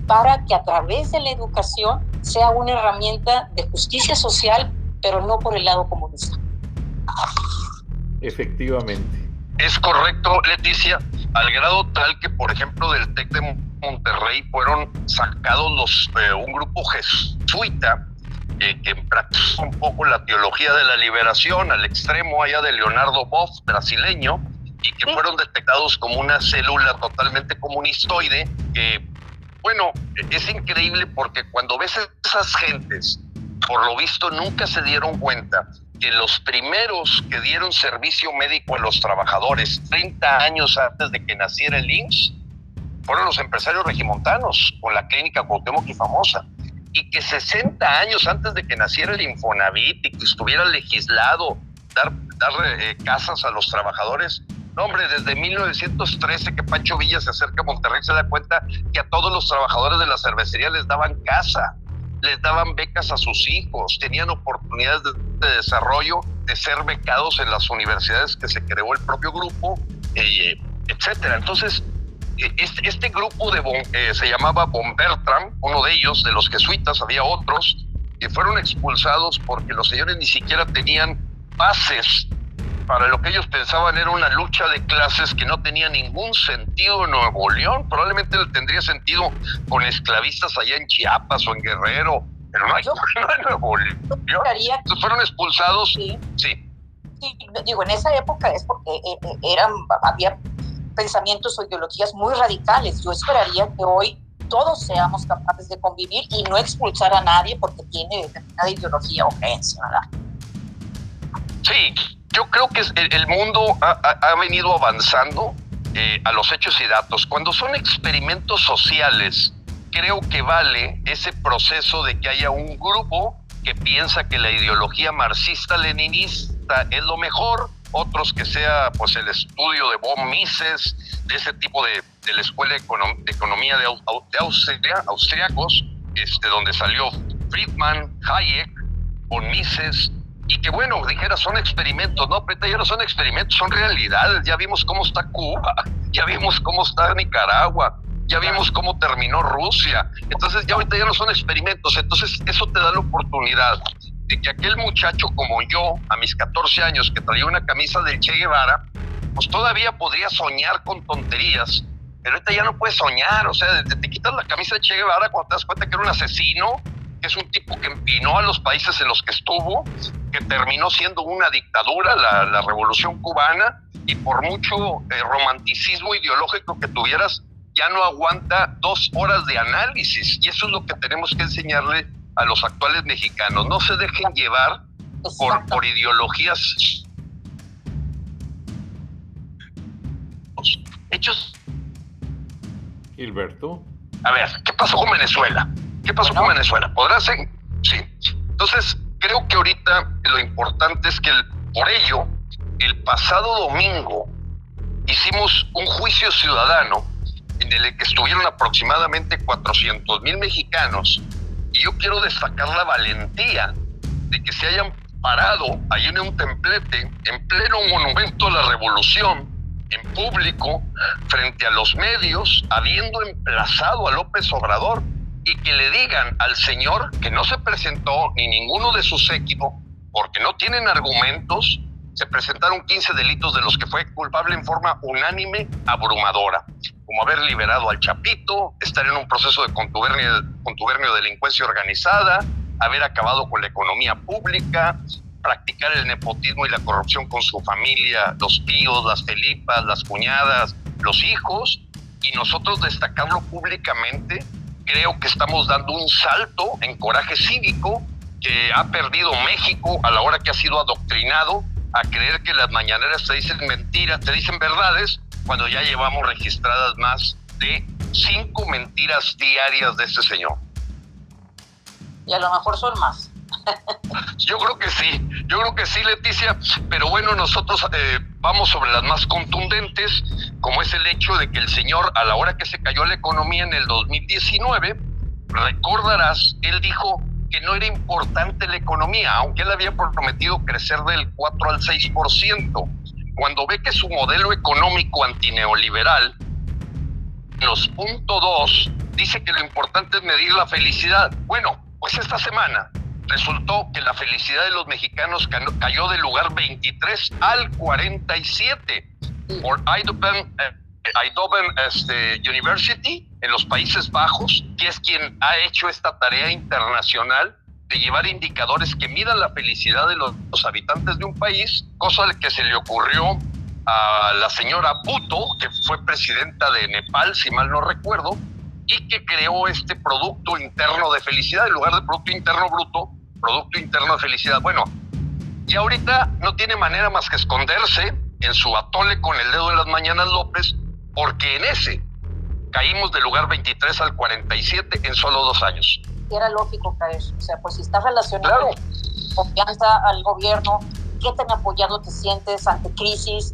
para que a través de la educación sea una herramienta de justicia social, pero no por el lado comunista. Efectivamente. Es correcto, Leticia, al grado tal que, por ejemplo, del TEC de Monterrey fueron sacados los, eh, un grupo jesuita eh, que practica un poco la teología de la liberación al extremo allá de Leonardo Boff, brasileño, y que fueron detectados como una célula totalmente comunistoide que, bueno, es increíble porque cuando ves esas gentes, por lo visto nunca se dieron cuenta los primeros que dieron servicio médico a los trabajadores 30 años antes de que naciera el IMSS fueron los empresarios regimontanos con la clínica Cuauhtémoc y famosa. Y que 60 años antes de que naciera el Infonavit y que estuviera legislado dar, dar eh, casas a los trabajadores, no, hombre, desde 1913 que Pancho Villa se acerca a Monterrey se da cuenta que a todos los trabajadores de la cervecería les daban casa, les daban becas a sus hijos, tenían oportunidades de, desarrollo, de ser becados en las universidades que se creó el propio grupo, eh, etcétera. Entonces, eh, este, este, grupo de eh, se llamaba Von Bertram, uno de ellos, de los jesuitas, había otros, que fueron expulsados porque los señores ni siquiera tenían bases para lo que ellos pensaban era una lucha de clases que no tenía ningún sentido en Nuevo León. Probablemente tendría sentido con esclavistas allá en Chiapas o en Guerrero, pero no, hay, en Nuevo León. Fueron expulsados. Sí. sí. digo, en esa época es porque eh, eh, eran, había pensamientos o ideologías muy radicales. Yo esperaría que hoy todos seamos capaces de convivir y no expulsar a nadie porque tiene determinada ideología o creencia, ¿verdad? Sí, yo creo que el, mundo ha, venido avanzando eh, a los hechos y datos. Cuando son experimentos sociales, creo que vale ese proceso de que haya un grupo que piensa que la ideología marxista-leninista es lo mejor, otros que sea pues el estudio de von Mises, de ese tipo de, de la Escuela de Economía de, de Austria, austriacos, este, donde salió Friedman, Hayek, von Mises, y que bueno, dijera, son experimentos, no, pero ya no son experimentos, son realidades, ya vimos cómo está Cuba, (laughs) ya vimos cómo está Nicaragua, ya vimos cómo terminó Rusia, entonces ya ahorita ya no son experimentos, entonces eso te da la oportunidad de que aquel muchacho como yo, a mis 14 años, que traía una camisa del Che Guevara, pues todavía podría soñar con tonterías, pero ahorita ya no puedes soñar, o sea, te, te quitas la camisa de Che Guevara cuando te das cuenta que era un asesino, que es un tipo que empinó a los países en los que estuvo, que terminó siendo una dictadura, la, revolución cubana, y por mucho eh, romanticismo ideológico que tuvieras, ya no aguanta dos horas de análisis. Y eso es lo que tenemos que enseñarle a los actuales mexicanos. No se dejen llevar por, por ideologías. Hechos. Gilberto. A ver, ¿qué pasó con Venezuela? ¿Qué pasó con Venezuela? ¿Podrá ser? Sí. Entonces, creo que ahorita lo importante es que por ello, el pasado domingo hicimos un juicio ciudadano en el que estuvieron aproximadamente 400 mil mexicanos y yo quiero destacar la valentía de que se hayan parado ahí en un templete, en pleno monumento a la revolución, en público, frente a los medios, habiendo emplazado a López Obrador y que le digan al señor que no se presentó ni ninguno de sus equipos porque no tienen argumentos, se presentaron 15 delitos de los que fue culpable en forma unánime, abrumadora, como haber liberado al Chapito, estar en un proceso de contubernio, contubernio de delincuencia organizada, haber acabado con la economía pública, practicar el nepotismo y la corrupción con su familia, los tíos, las felipas, las cuñadas, los hijos, y nosotros destacarlo públicamente, creo que estamos dando un salto en coraje cívico que ha perdido México a la hora que ha sido adoctrinado a creer que las mañaneras te dicen mentiras, te dicen verdades, cuando ya llevamos registradas más de cinco mentiras diarias de este señor. Y a lo mejor son más. (laughs) Yo creo que sí, yo creo que sí, Leticia, pero bueno, nosotros eh, vamos sobre las más contundentes, como es el hecho de que el señor, a la hora que se cayó la economía en el 2019, recordarás, él dijo que no era importante la economía, aunque él había prometido crecer del 4 al 6%. Cuando ve que su modelo económico antineoliberal, los punto 2, dice que lo importante es medir la felicidad. Bueno, pues esta semana resultó que la felicidad de los mexicanos cayó del lugar 23 al 47 por Eindhoven, este, University en los Países Bajos, que es quien ha hecho esta tarea internacional de llevar indicadores que midan la felicidad de los, habitantes de un país, cosa que se le ocurrió a la señora Bhutto, que fue presidenta de Nepal, si mal no recuerdo, y que creó este Producto Interno de Felicidad, en lugar de Producto Interno Bruto, Producto Interno de Felicidad. Bueno, y ahorita no tiene manera más que esconderse en su atole con el dedo de las mañanas López, porque en ese caímos del lugar 23 al 47 en solo dos años. Era lógico caer, o sea, pues si estás relacionado confianza al gobierno, qué tan apoyado te sientes ante crisis,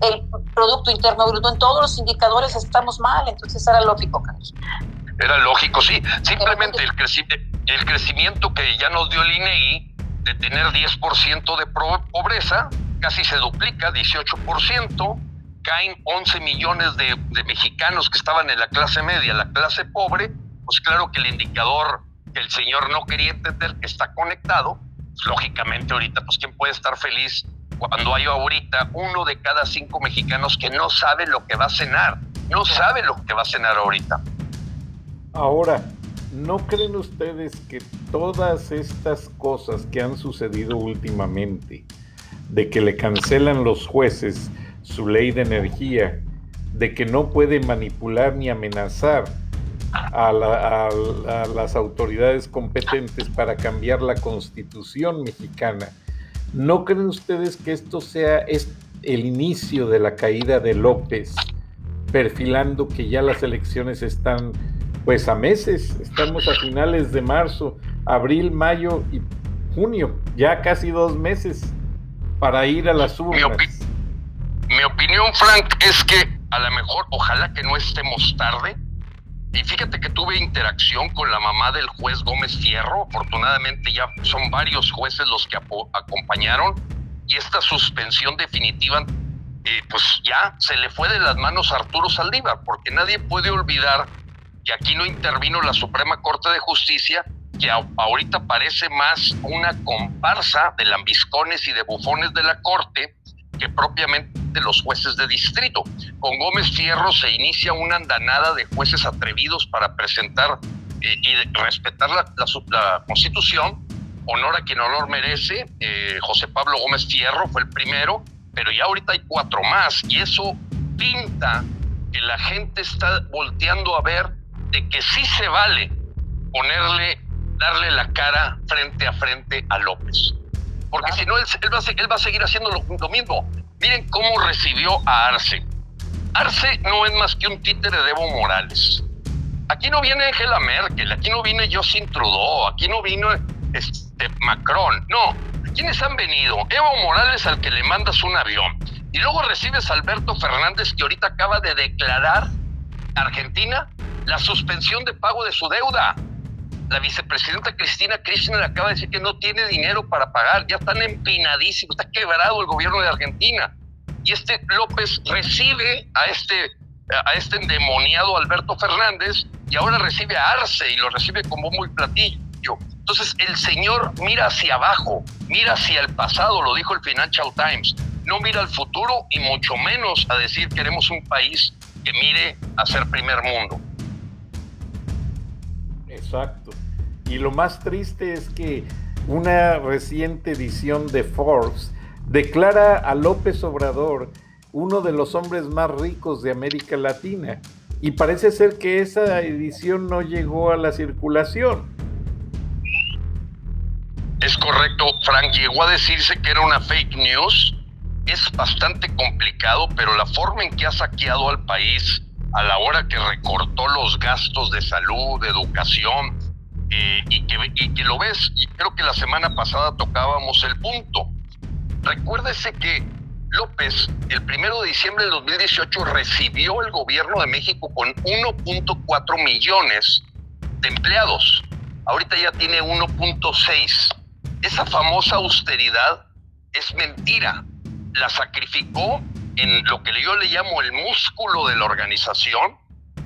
el Producto Interno Bruto, en todos los indicadores estamos mal, entonces era lógico, Carlos. Era lógico, sí. Simplemente el, el crecimiento que ya nos dio el INEI de tener 10% de pobreza, casi se duplica, 18%, caen 11 millones de, de, mexicanos que estaban en la clase media, la clase pobre, pues claro que el indicador que el señor no quería entender que está conectado, pues lógicamente ahorita, pues quién puede estar feliz cuando hay ahorita uno de cada cinco mexicanos que no sabe lo que va a cenar, no sabe lo que va a cenar ahorita. Ahora, ¿no creen ustedes que todas estas cosas que han sucedido últimamente, de que le cancelan los jueces su ley de energía, de que no puede manipular ni amenazar a, a las autoridades competentes para cambiar la constitución mexicana, ¿No creen ustedes que esto sea el inicio de la caída de López, perfilando que ya las elecciones están pues a meses? Estamos a finales de marzo, abril, mayo y junio, ya casi dos meses para ir a las urnas. Mi opinión, Frank, es que a lo mejor, ojalá que no estemos tarde, y fíjate que tuve interacción con la mamá del juez Gómez Fierro. Afortunadamente ya son varios jueces los que acompañaron. Y esta suspensión definitiva, eh, pues ya se le fue de las manos a Arturo Saldívar, porque nadie puede olvidar que aquí no intervino la Suprema Corte de Justicia, que ahorita parece más una comparsa de lambiscones y de bufones de la Corte que propiamente los jueces de distrito. Con Gómez Fierro se inicia una andanada de jueces atrevidos para presentar eh, y respetar la, constitución. Honor a quien honor merece. Eh, José Pablo Gómez Fierro fue el primero, pero ya ahorita hay cuatro más y eso pinta que la gente está volteando a ver de que sí se vale ponerle, darle la cara frente a frente a López porque si no, él, va a, seguir haciendo lo, mismo. Miren cómo recibió a Arce. Arce no es más que un títere de Evo Morales. Aquí no viene Angela Merkel, aquí no viene Justin Trudeau, aquí no vino este, Macron. No, ¿quiénes han venido? Evo Morales al que le mandas un avión. Y luego recibes a Alberto Fernández que ahorita acaba de declarar Argentina la suspensión de pago de su deuda. La vicepresidenta Cristina Kirchner acaba de decir que no tiene dinero para pagar, ya están empinadísimos, está quebrado el gobierno de Argentina. Y este López recibe a este, a este endemoniado Alberto Fernández y ahora recibe a Arce y lo recibe como muy platillo. Entonces el señor mira hacia abajo, mira hacia el pasado, lo dijo el Financial Times, no mira al futuro y mucho menos a decir queremos un país que mire a ser primer mundo. Exacto. Y lo más triste es que una reciente edición de Forbes declara a López Obrador uno de los hombres más ricos de América Latina. Y parece ser que esa edición no llegó a la circulación. Es correcto, Frank. Llegó a decirse que era una fake news. Es bastante complicado, pero la forma en que ha saqueado al país a la hora que recortó los gastos de salud, de educación, eh, y, que, lo ves, y creo que la semana pasada tocábamos el punto. Recuérdese que López, el primero de diciembre del 2018, recibió el gobierno de México con 1.4 millones de empleados. Ahorita ya tiene 1.6 esa famosa austeridad es mentira. La sacrificó en lo que yo le llamo el músculo de la organización,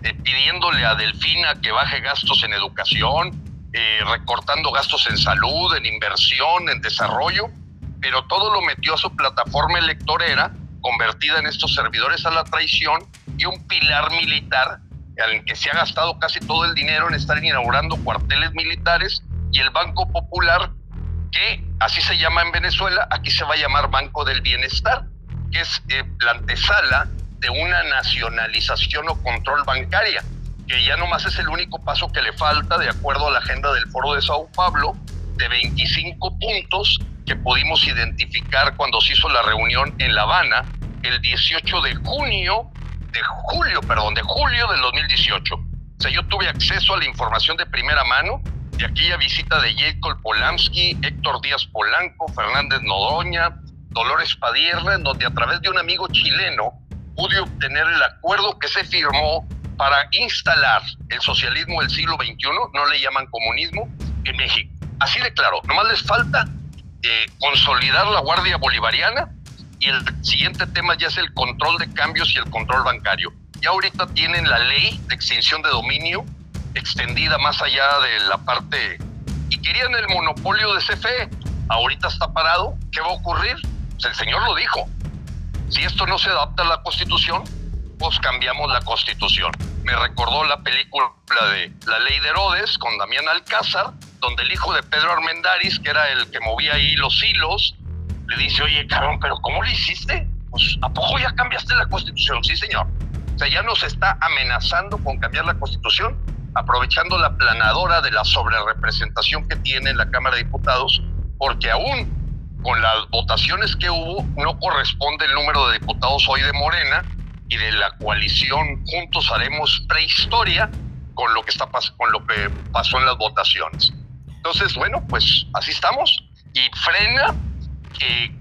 eh, pidiéndole a Delfina que baje gastos en educación, eh, recortando gastos en salud, en inversión, en desarrollo, pero todo lo metió a su plataforma electorera, convertida en estos servidores a la traición y un pilar militar en que se ha gastado casi todo el dinero en estar inaugurando cuarteles militares y el Banco Popular que así se llama en Venezuela, aquí se va a llamar Banco del Bienestar, que es eh, la antesala de una nacionalización o control bancaria, que ya nomás es el único paso que le falta de acuerdo a la agenda del Foro de Sao Paulo, de 25 puntos que pudimos identificar cuando se hizo la reunión en La Habana el 18 de junio, de julio, perdón, de julio del 2018. O sea, yo tuve acceso a la información de primera mano de aquella visita de Jacob Polanski, Héctor Díaz Polanco, Fernández Nodoña, Dolores Padierna, en donde a través de un amigo chileno pude obtener el acuerdo que se firmó para instalar el socialismo del siglo XXI, no le llaman comunismo, en México. Así de claro, nomás les falta eh, consolidar la Guardia Bolivariana y el siguiente tema ya es el control de cambios y el control bancario. Ya ahorita tienen la ley de extinción de dominio extendida más allá de la parte y querían el monopolio de CFE. Ahorita está parado. ¿Qué va a ocurrir? El señor lo dijo. Si esto no se adapta a la Constitución, pues cambiamos la Constitución. Me recordó la película de La Ley de Herodes con Damián Alcázar, donde el hijo de Pedro Armendáriz, que era el que movía ahí los hilos, le dice, oye, cabrón, pero ¿cómo lo hiciste? Pues, ¿a poco ya cambiaste la Constitución? Sí, señor. O sea, ya nos está amenazando con cambiar la Constitución aprovechando la planadora de la sobrerepresentación que tiene la Cámara de Diputados, porque aún con las votaciones que hubo no corresponde el número de diputados hoy de Morena y de la coalición Juntos Haremos Prehistoria con lo que está con lo que pasó en las votaciones. Entonces, bueno, pues así estamos y frena que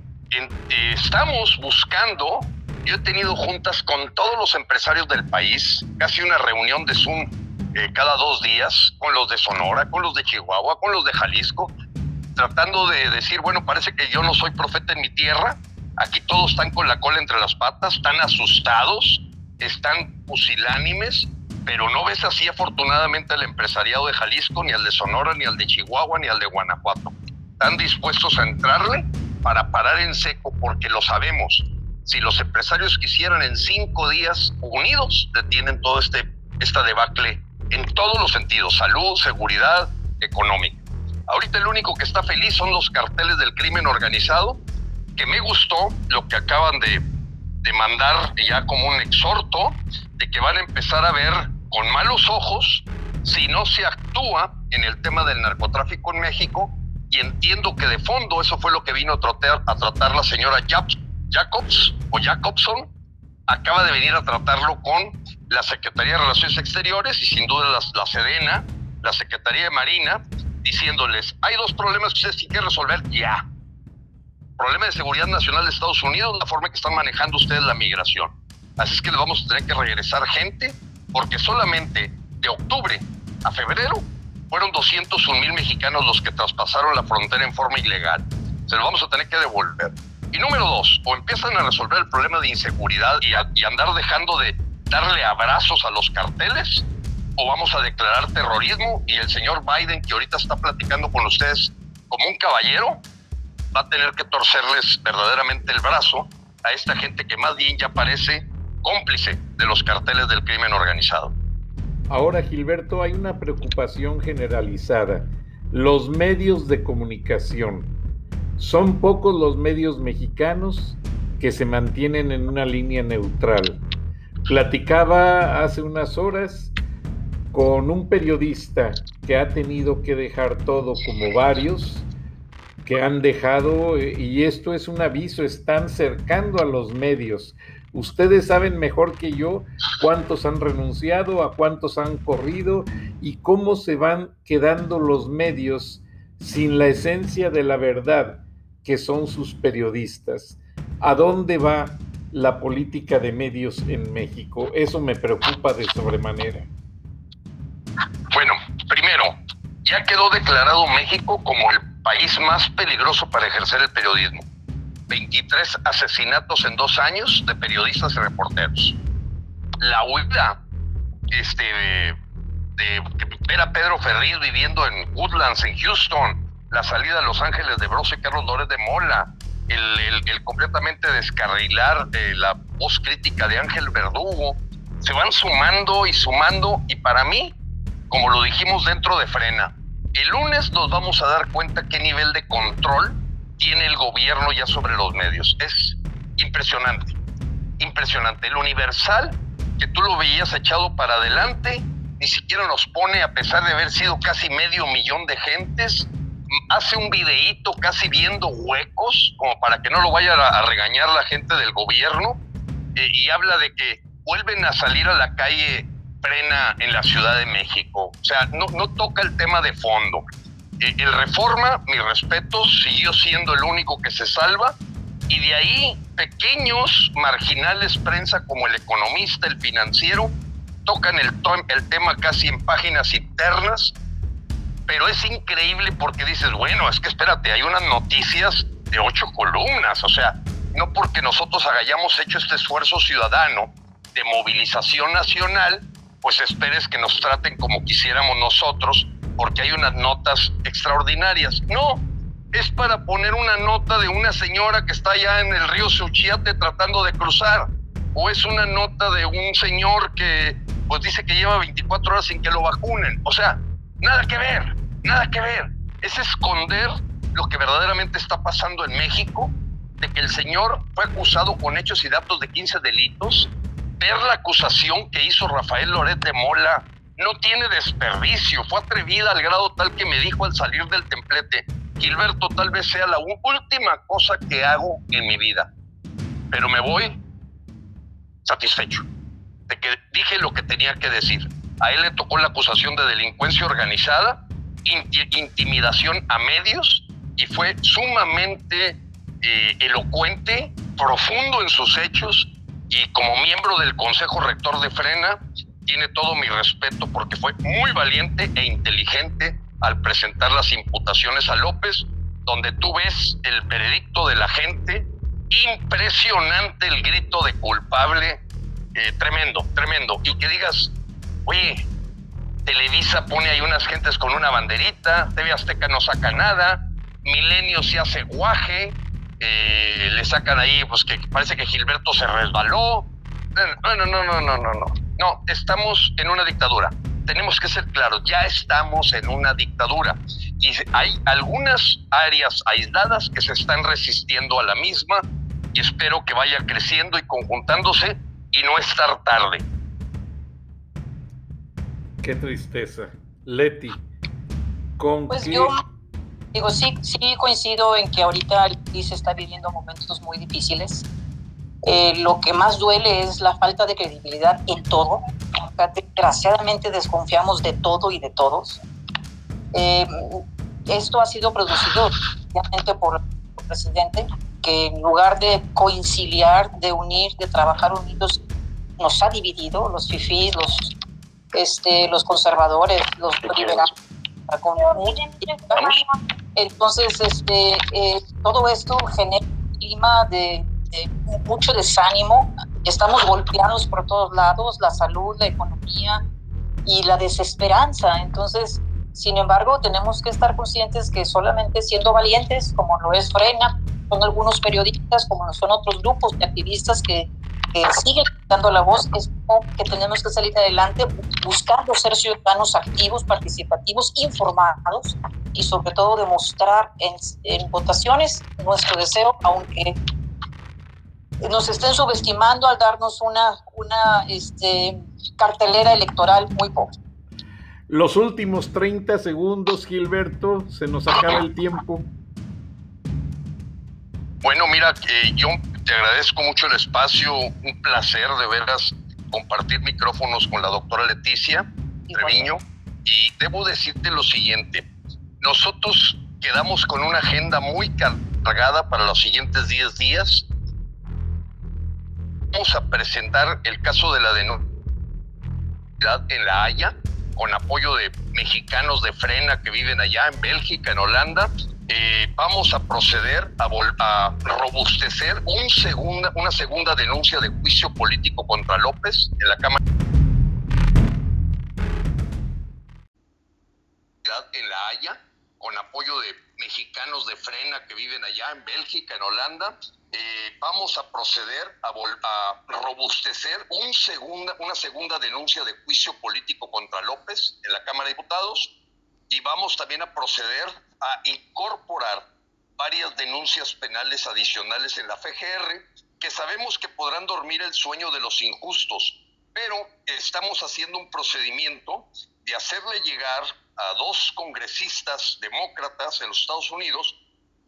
estamos buscando yo he tenido juntas con todos los empresarios del país, casi una reunión de Zoom eh, cada dos días con los de Sonora, con los de Chihuahua, con los de Jalisco, tratando de decir, bueno, parece que yo no soy profeta en mi tierra, aquí todos están con la cola entre las patas, están asustados, están pusilánimes, pero no ves así afortunadamente al empresariado de Jalisco, ni al de Sonora, ni al de Chihuahua, ni al de Guanajuato. Están dispuestos a entrarle para parar en seco, porque lo sabemos. Si los empresarios quisieran en cinco días unidos, detienen todo este esta debacle en todos los sentidos, salud, seguridad, económica. Ahorita el único que está feliz son los carteles del crimen organizado, que me gustó lo que acaban de, de mandar ya como un exhorto de que van a empezar a ver con malos ojos si no se actúa en el tema del narcotráfico en México. Y entiendo que de fondo eso fue lo que vino a tratar, a tratar la señora Jacobs o Jacobson, acaba de venir a tratarlo con la Secretaría de Relaciones Exteriores y sin duda la, Sedena, la Secretaría de Marina, diciéndoles, hay dos problemas que ustedes tienen que resolver ya. Problema de seguridad nacional de Estados Unidos, la forma en que están manejando ustedes la migración. Así es que les vamos a tener que regresar gente, porque solamente de octubre a febrero fueron 201 mil mexicanos los que traspasaron la frontera en forma ilegal. Se los vamos a tener que devolver. Y número dos, o empiezan a resolver el problema de inseguridad y andar dejando de darle abrazos a los carteles, o vamos a declarar terrorismo y el señor Biden, que ahorita está platicando con ustedes como un caballero, va a tener que torcerles verdaderamente el brazo a esta gente que más bien ya parece cómplice de los carteles del crimen organizado. Ahora, Gilberto, hay una preocupación generalizada. Los medios de comunicación. Son pocos los medios mexicanos que se mantienen en una línea neutral. Platicaba hace unas horas con un periodista que ha tenido que dejar todo como varios que han dejado, y esto es un aviso, están cercando a los medios. Ustedes saben mejor que yo cuántos han renunciado, a cuántos han corrido y cómo se van quedando los medios sin la esencia de la verdad que son sus periodistas. ¿A dónde va la política de medios en México? Eso me preocupa de sobremanera. Bueno, primero, ya quedó declarado México como el país más peligroso para ejercer el periodismo. 23 asesinatos en dos años de periodistas y reporteros. La huida este, de, ver a Pedro Ferriz viviendo en Woodlands, en Houston, la salida de Los Ángeles de Broso y Carlos Lórez de Mola, el, completamente descarrilar de la voz crítica de Ángel Verdugo, se van sumando y sumando y para mí, como lo dijimos dentro de Frena, el lunes nos vamos a dar cuenta qué nivel de control tiene el gobierno ya sobre los medios. Es impresionante, impresionante. El Universal, que tú lo veías echado para adelante, ni siquiera nos pone, a pesar de haber sido casi medio millón de gentes, hace un videíto casi viendo huecos, como para que no lo vaya a, regañar la gente del gobierno, eh, y habla de que vuelven a salir a la calle frena en la Ciudad de México. O sea, no, no toca el tema de fondo. Eh, el Reforma, mi respeto, siguió siendo el único que se salva. Y de ahí, pequeños, marginales prensa como el economista, el financiero, tocan el, el tema casi en páginas internas. Pero es increíble porque dices, bueno, es que espérate, hay unas noticias de ocho columnas. O sea, no porque nosotros hayamos hecho este esfuerzo ciudadano de movilización nacional, pues esperes que nos traten como quisiéramos nosotros, porque hay unas notas extraordinarias. No, es para poner una nota de una señora que está allá en el río Suchiate tratando de cruzar, o es una nota de un señor que pues dice que lleva 24 horas sin que lo vacunen. O sea, nada que ver, nada que ver. Es esconder lo que verdaderamente está pasando en México, de que el señor fue acusado con hechos y datos de 15 delitos, ver la acusación que hizo Rafael Loret de Mola no tiene desperdicio. Fue atrevida al grado tal que me dijo al salir del templete, Gilberto, tal vez sea la última cosa que hago en mi vida. Pero me voy satisfecho de que dije lo que tenía que decir. A él le tocó la acusación de delincuencia organizada, intimidación a medios y fue sumamente eh, elocuente, profundo en sus hechos y como miembro del Consejo Rector de Frena, tiene todo mi respeto porque fue muy valiente e inteligente al presentar las imputaciones a López, donde tú ves el veredicto de la gente, impresionante el grito de culpable, eh, tremendo, tremendo. Y que digas, oye, Televisa pone ahí unas gentes con una banderita, TV Azteca no saca nada, Milenio se hace guaje, eh, le sacan ahí, pues que parece que Gilberto se resbaló. No, no, no, no, no, no, no. No, estamos en una dictadura. Tenemos que ser claros, ya estamos en una dictadura. Y hay algunas áreas aisladas que se están resistiendo a la misma y espero que vaya creciendo y conjuntándose y no estar tarde. Qué tristeza. Leti, ¿con pues yo Digo, sí, sí coincido en que ahorita el país está viviendo momentos muy difíciles. Eh, lo que más duele es la falta de credibilidad en todo. Desgraciadamente desconfiamos de todo y de todos. Eh, esto ha sido producido obviamente por el presidente, que en lugar de coinciliar, de unir, de trabajar unidos, nos ha dividido, los fifís, los, este, los conservadores, los liberales con entonces este eh, todo esto genera un clima de, mucho desánimo. Estamos golpeados por todos lados la salud la economía y la desesperanza. Entonces sin embargo tenemos que estar conscientes que solamente siendo valientes como lo es Frena son algunos periodistas como son otros grupos de activistas que que sigue dando la voz, es que tenemos que salir adelante buscando ser ciudadanos activos, participativos, informados y sobre todo demostrar en, en votaciones nuestro deseo, aunque nos estén subestimando al darnos una, una este, cartelera electoral muy poca. Los últimos 30 segundos, Gilberto, se nos acaba el tiempo. Bueno, mira, que yo te agradezco mucho el espacio, un placer de veras compartir micrófonos con la doctora Leticia Treviño y debo decirte lo siguiente, nosotros quedamos con una agenda muy cargada para los siguientes 10 días. Vamos a presentar el caso de la denuncia en La Haya, con apoyo de mexicanos de frena que viven allá en Bélgica, en Holanda, eh, vamos a proceder a, a robustecer un segunda, una segunda denuncia de juicio político contra López en la Cámara. En La Haya, con apoyo de mexicanos de frena que viven allá en Bélgica, en Holanda, eh, vamos a proceder a, a robustecer un segunda, una segunda denuncia de juicio político contra López en la Cámara de Diputados y vamos también a proceder a incorporar varias denuncias penales adicionales en la FGR que sabemos que podrán dormir el sueño de los injustos, pero estamos haciendo un procedimiento de hacerle llegar a dos congresistas demócratas en los Estados Unidos,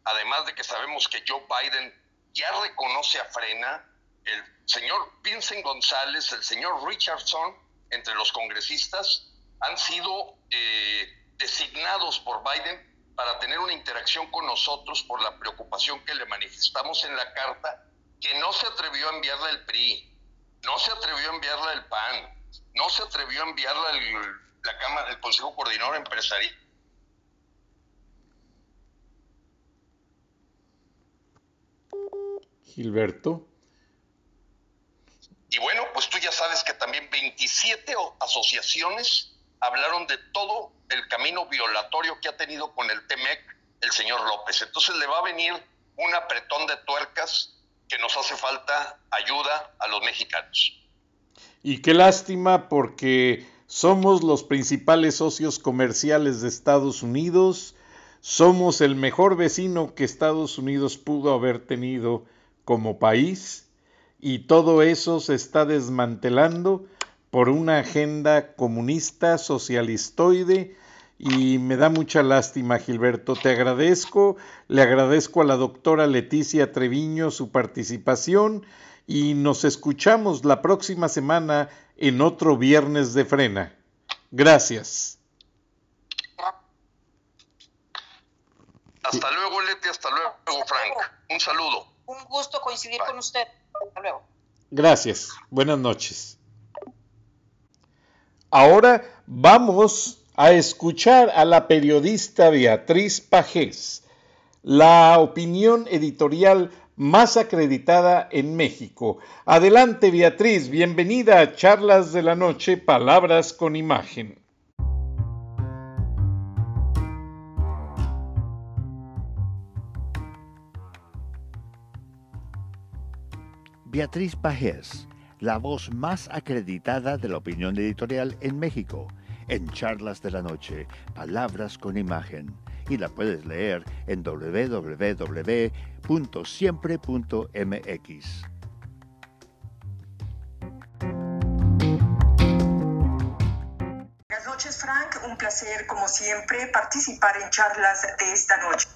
además de que sabemos que Joe Biden ya reconoce a Frena, el señor Vincent González, el señor Richardson, entre los congresistas, han sido eh, designados por Biden para tener una interacción con nosotros por la preocupación que le manifestamos en la carta, que no se atrevió a enviarla el PRI, no se atrevió a enviarla el PAN, no se atrevió a enviarla el, la Cámara, el Consejo Coordinador Empresarial. Gilberto. Y bueno, pues tú ya sabes que también 27 asociaciones hablaron de todo el camino violatorio que ha tenido con el TEMEC el señor López. Entonces le va a venir un apretón de tuercas que nos hace falta ayuda a los mexicanos. Y qué lástima porque somos los principales socios comerciales de Estados Unidos, somos el mejor vecino que Estados Unidos pudo haber tenido como país y todo eso se está desmantelando por una agenda comunista, socialistoide, y me da mucha lástima, Gilberto. Te agradezco, le agradezco a la doctora Leticia Treviño su participación y nos escuchamos la próxima semana en otro viernes de frena. Gracias. Hasta luego, Leti, hasta luego, Frank. Un saludo. Un gusto coincidir con usted. Hasta luego. Gracias. Buenas noches. Ahora vamos a escuchar a la periodista Beatriz Pajés, la opinión editorial más acreditada en México. Adelante Beatriz, bienvenida a Charlas de la Noche, Palabras con Imagen. Beatriz Pajés la voz más acreditada de la opinión editorial en México, en Charlas de la Noche, Palabras con Imagen. Y la puedes leer en www.siempre.mx. Buenas noches, Frank. Un placer, como siempre, participar en charlas de esta noche.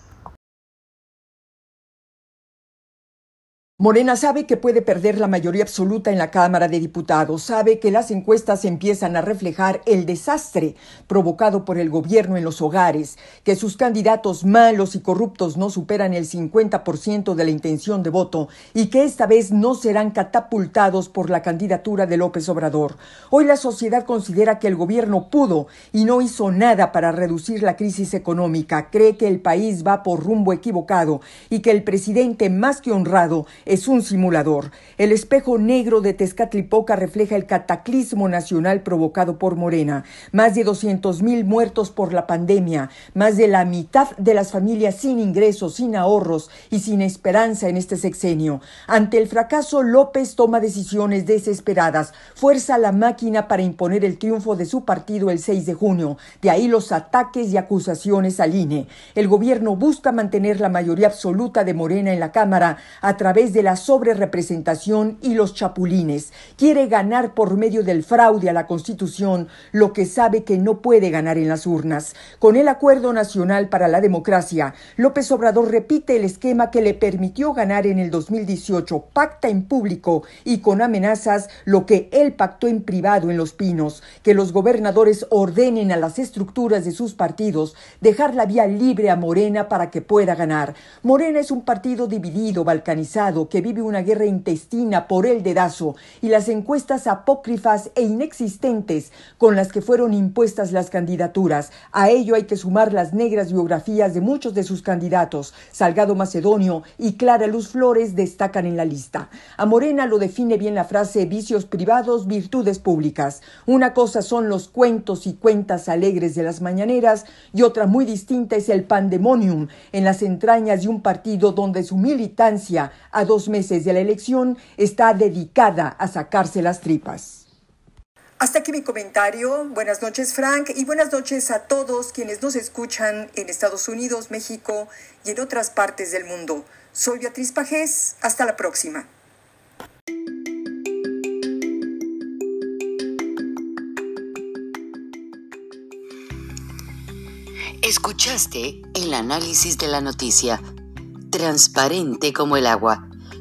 Morena sabe que puede perder la mayoría absoluta en la Cámara de Diputados, sabe que las encuestas empiezan a reflejar el desastre provocado por el gobierno en los hogares, que sus candidatos malos y corruptos no superan el 50% de la intención de voto y que esta vez no serán catapultados por la candidatura de López Obrador. Hoy la sociedad considera que el gobierno pudo y no hizo nada para reducir la crisis económica, cree que el país va por rumbo equivocado y que el presidente más que honrado es un simulador. El espejo negro de Tezcatlipoca refleja el cataclismo nacional provocado por Morena. Más de 200 mil muertos por la pandemia, más de la mitad de las familias sin ingresos, sin ahorros y sin esperanza en este sexenio. Ante el fracaso, López toma decisiones desesperadas, fuerza la máquina para imponer el triunfo de su partido el 6 de junio. De ahí los ataques y acusaciones al INE. El gobierno busca mantener la mayoría absoluta de Morena en la Cámara a través de de la sobrerepresentación y los chapulines. Quiere ganar por medio del fraude a la Constitución lo que sabe que no puede ganar en las urnas. Con el Acuerdo Nacional para la Democracia, López Obrador repite el esquema que le permitió ganar en el 2018. Pacta en público y con amenazas lo que él pactó en privado en Los Pinos, que los gobernadores ordenen a las estructuras de sus partidos dejar la vía libre a Morena para que pueda ganar. Morena es un partido dividido, balcanizado, que vive una guerra intestina por el dedazo y las encuestas apócrifas e inexistentes con las que fueron impuestas las candidaturas. A ello hay que sumar las negras biografías de muchos de sus candidatos. Salgado Macedonio y Clara Luz Flores destacan en la lista. A Morena lo define bien la frase vicios privados, virtudes públicas. Una cosa son los cuentos y cuentas alegres de las mañaneras y otra muy distinta es el pandemonium en las entrañas de un partido donde su militancia a dos meses de la elección está dedicada a sacarse las tripas. Hasta aquí mi comentario. Buenas noches Frank y buenas noches a todos quienes nos escuchan en Estados Unidos, México y en otras partes del mundo. Soy Beatriz Pajés. Hasta la próxima. Escuchaste el análisis de la noticia, transparente como el agua